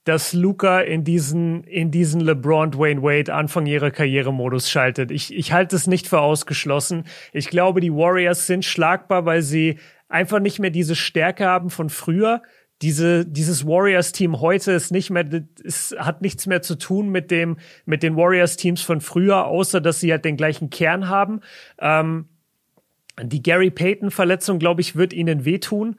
dass Luca in diesen, in diesen LeBron Dwayne Wade Anfang ihrer Karrieremodus schaltet. Ich, ich halte es nicht für ausgeschlossen. Ich glaube, die Warriors sind schlagbar, weil sie einfach nicht mehr diese Stärke haben von früher. diese, dieses Warriors-Team heute ist nicht mehr, es hat nichts mehr zu tun mit dem, mit den Warriors-Teams von früher, außer dass sie halt den gleichen Kern haben. Ähm, die Gary Payton-Verletzung, glaube ich, wird ihnen wehtun.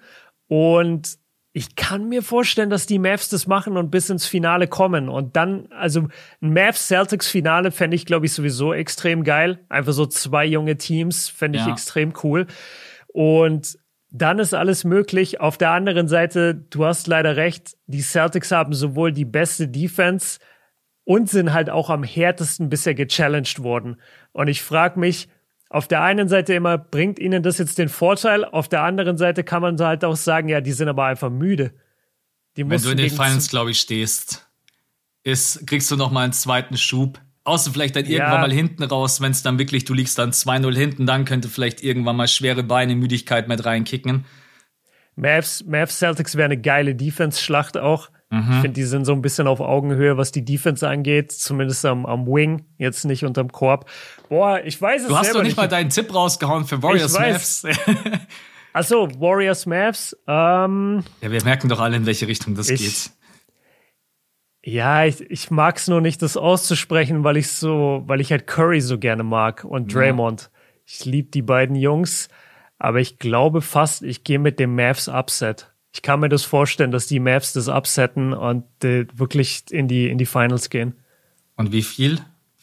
Und ich kann mir vorstellen, dass die Mavs das machen und bis ins Finale kommen. Und dann, also ein Mavs-Celtics-Finale fände ich, glaube ich, sowieso extrem geil. Einfach so zwei junge Teams fände ich ja. extrem cool. Und dann ist alles möglich. Auf der anderen Seite, du hast leider recht, die Celtics haben sowohl die beste Defense und sind halt auch am härtesten bisher gechallenged worden. Und ich frage mich, auf der einen Seite immer, bringt ihnen das jetzt den Vorteil? Auf der anderen Seite kann man halt auch sagen, ja, die sind aber einfach müde. Die Wenn du in den Finals, glaube ich, stehst, ist, kriegst du noch mal einen zweiten Schub. Außer vielleicht dann irgendwann ja. mal hinten raus, wenn es dann wirklich, du liegst dann 2-0 hinten, dann könnte vielleicht irgendwann mal schwere Beine, Müdigkeit mit reinkicken. Mavs, Mavs Celtics wäre eine geile Defense-Schlacht auch. Mhm. Ich finde, die sind so ein bisschen auf Augenhöhe, was die Defense angeht, zumindest am, am Wing, jetzt nicht unterm Korb. Boah, ich weiß es Du hast doch nicht, mal deinen Tipp rausgehauen für Warriors Mavs. (laughs) Achso, Warriors Mavs. Ähm, ja, wir merken doch alle, in welche Richtung das ich, geht. Ja, ich, ich mag es nur nicht, das auszusprechen, weil ich so, weil ich halt Curry so gerne mag und Draymond. Ja. Ich liebe die beiden Jungs, aber ich glaube fast, ich gehe mit dem Mavs Upset. Ich kann mir das vorstellen, dass die Mavs das upsetten und äh, wirklich in die, in die Finals gehen. Und wie viel?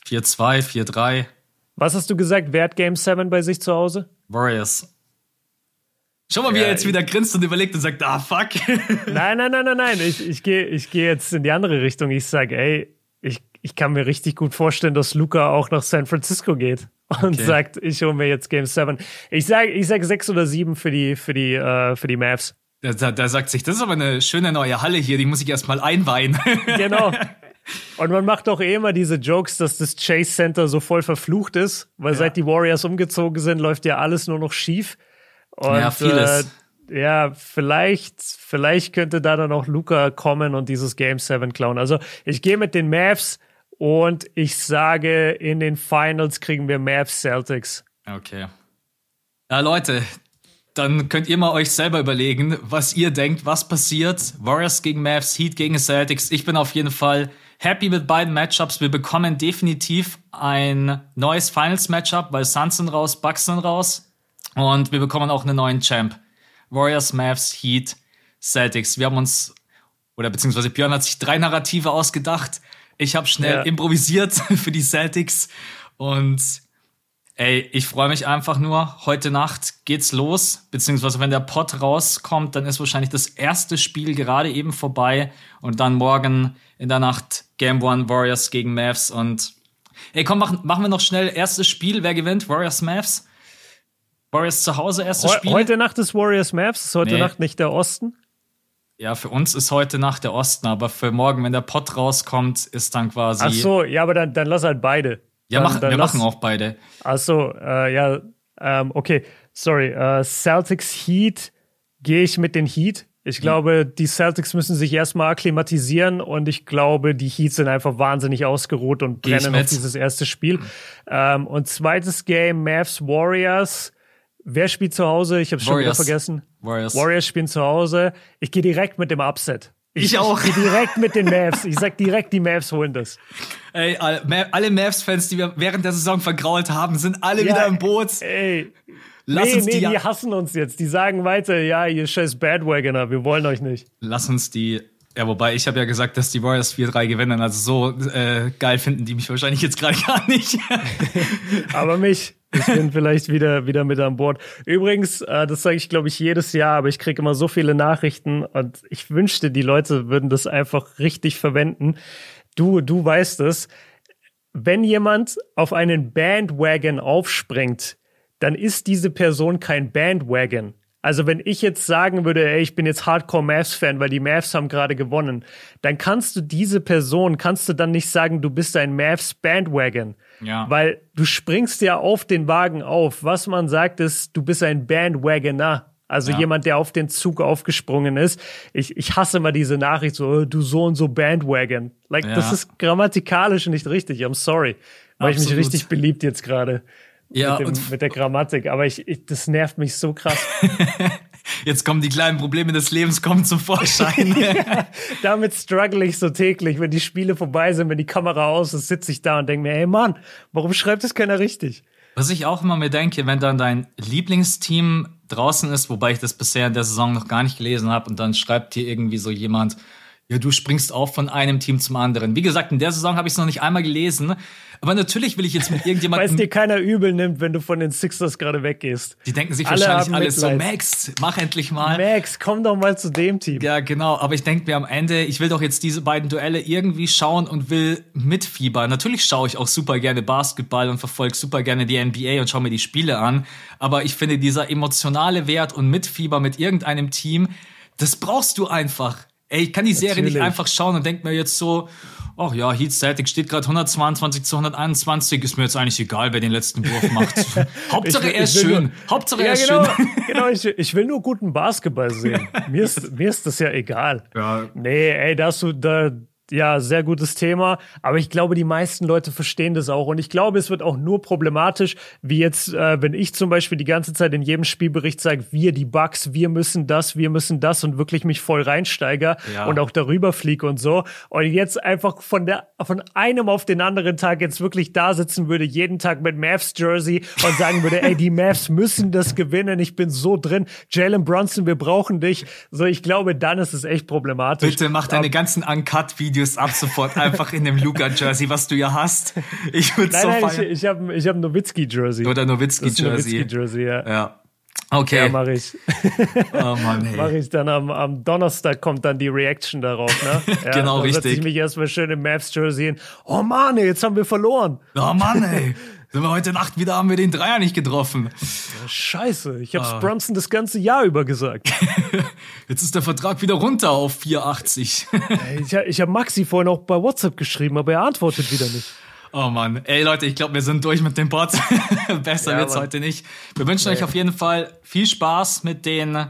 4-2, 4-3? Was hast du gesagt? Wer hat Game 7 bei sich zu Hause? Warriors. Schau mal, wie ja, er jetzt wieder grinst und überlegt und sagt, ah, fuck. (laughs) Nein, nein, nein, nein, nein. Ich, ich gehe ich geh jetzt in die andere Richtung. Ich sage, ey, ich, ich kann mir richtig gut vorstellen, dass Luca auch nach San Francisco geht und okay. sagt, ich hole mir jetzt Game 7. Ich sage ich sag 6 oder 7 für die, für die, äh, für die Mavs. Da, da sagt sich, das ist aber eine schöne neue Halle hier, die muss ich erstmal einweihen. (laughs) Genau. Und man macht auch eh immer diese Jokes, dass das Chase Center so voll verflucht ist, weil ja. seit die Warriors umgezogen sind, läuft ja alles nur noch schief. Und, ja, vieles. Äh, ja, vielleicht, vielleicht könnte da dann auch Luca kommen und dieses Game 7 klauen. Also ich gehe mit den Mavs und ich sage, in den Finals kriegen wir Mavs Celtics. Okay. Ja, Leute, dann könnt ihr mal euch selber überlegen, was ihr denkt, was passiert. Warriors gegen Mavs, Heat gegen Celtics. Ich bin auf jeden Fall happy mit beiden Matchups. Wir bekommen definitiv ein neues Finals-Matchup, weil Suns sind raus, Bucks sind raus. Und wir bekommen auch einen neuen Champ. Warriors, Mavs, Heat, Celtics. Wir haben uns, oder beziehungsweise Björn hat sich drei Narrative ausgedacht. Ich habe schnell ja. improvisiert (laughs) für die Celtics. Und ey, ich freue mich einfach nur. Heute Nacht geht's los. Beziehungsweise wenn der Pod rauskommt, dann ist wahrscheinlich das erste Spiel gerade eben vorbei. Und dann morgen in der Nacht Game One Warriors gegen Mavs. Und ey, komm, machen, machen wir noch schnell erstes Spiel. Wer gewinnt? Warriors, Mavs? Warriors zu Hause, erstes Spiel. Heute Nacht ist Warriors Maps, ist heute nee. Nacht nicht der Osten. Ja, für uns ist heute Nacht der Osten, aber für morgen, wenn der Pott rauskommt, ist dann quasi. Ach so, ja, aber dann, dann lass halt beide. Ja, dann, mach, dann wir lass, machen auch beide. Ach so, äh, ja, ähm, okay, sorry. Äh, Celtics Heat gehe ich mit den Heat. Ich hm. glaube, die Celtics müssen sich erstmal akklimatisieren und ich glaube, die Heat sind einfach wahnsinnig ausgeruht und brennen auf dieses erste Spiel. Ähm, und zweites Game, Mavs Warriors. Wer spielt zu Hause? Ich habe schon wieder vergessen. Warriors. Warriors spielen zu Hause. Ich gehe direkt mit dem Upset. Ich, ich auch. Ich direkt mit den Mavs. Ich sag direkt, die Mavs holen das. Ey, alle Mavs-Fans, die wir während der Saison vergrault haben, sind alle ja, wieder im Boot. Ey. Lass nee, uns nee, die, die hassen uns jetzt. Die sagen weiter, ja, ihr scheiß Badwagoner, wir wollen euch nicht. Lass uns die ja, wobei ich habe ja gesagt, dass die Warriors 4-3 gewinnen. Also so äh, geil finden die mich wahrscheinlich jetzt gerade gar nicht. Aber mich. Ich bin vielleicht wieder, wieder mit an Bord. Übrigens, äh, das sage ich, glaube ich, jedes Jahr, aber ich kriege immer so viele Nachrichten und ich wünschte, die Leute würden das einfach richtig verwenden. Du, du weißt es. Wenn jemand auf einen Bandwagon aufspringt, dann ist diese Person kein Bandwagon. Also wenn ich jetzt sagen würde, ey, ich bin jetzt Hardcore Mavs-Fan, weil die Mavs haben gerade gewonnen, dann kannst du diese Person, kannst du dann nicht sagen, du bist ein Mavs-Bandwagon. Ja. Weil du springst ja auf den Wagen auf. Was man sagt ist, du bist ein Bandwagoner. Also ja. jemand, der auf den Zug aufgesprungen ist. Ich, ich hasse mal diese Nachricht so, oh, du so und so Bandwagon. Like, ja. das ist grammatikalisch nicht richtig. I'm sorry. Weil ich mich richtig beliebt jetzt gerade ja, mit, dem, mit, der Grammatik, aber ich, ich, das nervt mich so krass. (laughs) Jetzt kommen die kleinen Probleme des Lebens kommen zum Vorschein. (laughs) damit struggle ich so täglich. Wenn die Spiele vorbei sind, wenn die Kamera aus ist, sitze ich da und denke mir, ey Mann, warum schreibt es keiner richtig? Was ich auch immer mir denke, wenn dann dein Lieblingsteam draußen ist, wobei ich das bisher in der Saison noch gar nicht gelesen habe, und dann schreibt dir irgendwie so jemand, ja, du springst auch von einem Team zum anderen. Wie gesagt, in der Saison habe ich es noch nicht einmal gelesen. Aber natürlich will ich jetzt mit irgendjemandem. (laughs) Weil es dir keiner übel nimmt, wenn du von den Sixers gerade weggehst. Die denken sich alle wahrscheinlich alles so, Max, mach endlich mal. Max, komm doch mal zu dem Team. Ja, genau. Aber ich denke mir am Ende, ich will doch jetzt diese beiden Duelle irgendwie schauen und will mitfiebern. Natürlich schaue ich auch super gerne Basketball und verfolge super gerne die NBA und schaue mir die Spiele an. Aber ich finde, dieser emotionale Wert und Mitfieber mit irgendeinem Team, das brauchst du einfach. Ey, ich kann die Serie Natürlich. nicht einfach schauen und denk mir jetzt so, ach ja, Heat Celtic steht gerade 122 zu 121, ist mir jetzt eigentlich egal, wer den letzten Wurf macht. (laughs) (laughs) Hauptsache er ist schön. Nur, Hauptsache ja, er ist genau, schön. (laughs) genau, ich, ich will nur guten Basketball sehen. Mir ist, mir ist das ja egal. Ja. Nee, ey, da hast du, da, ja, sehr gutes Thema. Aber ich glaube, die meisten Leute verstehen das auch. Und ich glaube, es wird auch nur problematisch, wie jetzt, äh, wenn ich zum Beispiel die ganze Zeit in jedem Spielbericht sage, wir die Bugs, wir müssen das, wir müssen das und wirklich mich voll reinsteiger ja. und auch darüber fliege und so. Und jetzt einfach von der, von einem auf den anderen Tag jetzt wirklich da sitzen würde, jeden Tag mit Mavs Jersey und sagen würde, ey, die Mavs müssen das gewinnen. Ich bin so drin. Jalen Brunson, wir brauchen dich. So, ich glaube, dann ist es echt problematisch. Bitte mach deine ganzen Uncut-Videos Videos ab sofort einfach in dem Luca-Jersey, was du ja hast. Ich würde so nein, feiern. Ich, ich habe ich hab Nowitzki-Jersey. Oder Nowitzki-Jersey. Nowitzki-Jersey, ja. ja. Okay. Ja, mache ich. (laughs) Oh Mann, hey. Mache ich dann am, am Donnerstag kommt dann die Reaction darauf, ne? (laughs) Ja, genau, dann richtig. Setze ich mich erstmal schön im Mavs Jersey hin. Oh Mann, ey, jetzt haben wir verloren. Oh Mann, ey. (laughs) Sind wir heute Nacht wieder, haben wir den Dreier nicht getroffen. Scheiße, ich hab's ah. Brunson das ganze Jahr über gesagt. (laughs) Jetzt ist der Vertrag wieder runter auf 480. ich ich habe Maxi vorhin auch bei WhatsApp geschrieben, aber er antwortet wieder nicht. Oh Mann. Ey Leute, ich glaube, wir sind durch mit dem Pod. (laughs) Besser ja, wird's Mann. heute nicht. Wir wünschen nee. euch auf jeden Fall viel Spaß mit den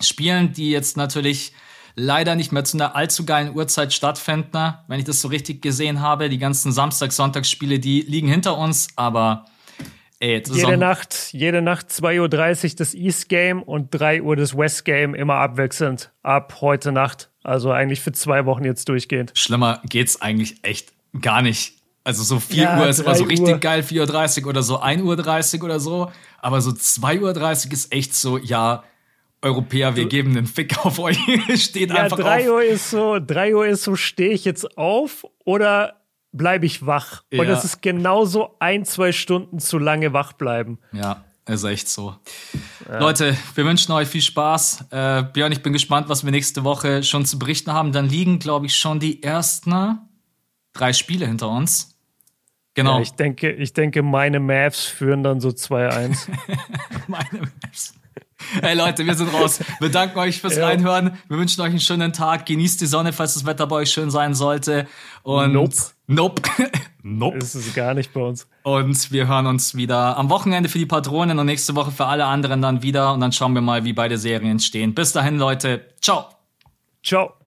Spielen, die jetzt natürlich leider nicht mehr zu einer allzu geilen Uhrzeit stattfinden, wenn ich das so richtig gesehen habe. Die ganzen Samstag-Sonntagsspiele, die liegen hinter uns, aber ey, jede Nacht, jede Nacht 2.30 Uhr das East Game und 3 Uhr das West Game immer abwechselnd ab heute Nacht. Also eigentlich für zwei Wochen jetzt durchgehend. Schlimmer geht's eigentlich echt gar nicht. Also so 4 ja, Uhr ist immer so richtig Uhr. geil, 4.30 Uhr oder so 1.30 Uhr oder so. Aber so 2.30 Uhr ist echt so, ja, Europäer, wir geben den Fick auf euch. (laughs) Steht ja, einfach 3 Uhr ist so, 3 Uhr ist so, stehe ich jetzt auf oder bleibe ich wach? Ja. Und es ist genauso ein, zwei Stunden zu lange wach bleiben. Ja. Ist echt so. Ja. Leute, wir wünschen euch viel Spaß. Äh, Björn, ich bin gespannt, was wir nächste Woche schon zu berichten haben. Dann liegen, glaube ich, schon die ersten drei Spiele hinter uns. Genau. Ja, ich denke, ich denke, meine Mavs führen dann so 2-1. (laughs) meine Mavs. (laughs) Hey Leute, wir sind raus. Wir danken euch fürs ja. Reinhören. Wir wünschen euch einen schönen Tag. Genießt die Sonne, falls das Wetter bei euch schön sein sollte. Und nope. Nope. (laughs) nope. Ist es gar nicht bei uns. Und wir hören uns wieder am Wochenende für die Patronen und nächste Woche für alle anderen dann wieder. Und dann schauen wir mal, wie beide Serien stehen. Bis dahin, Leute. Ciao. Ciao.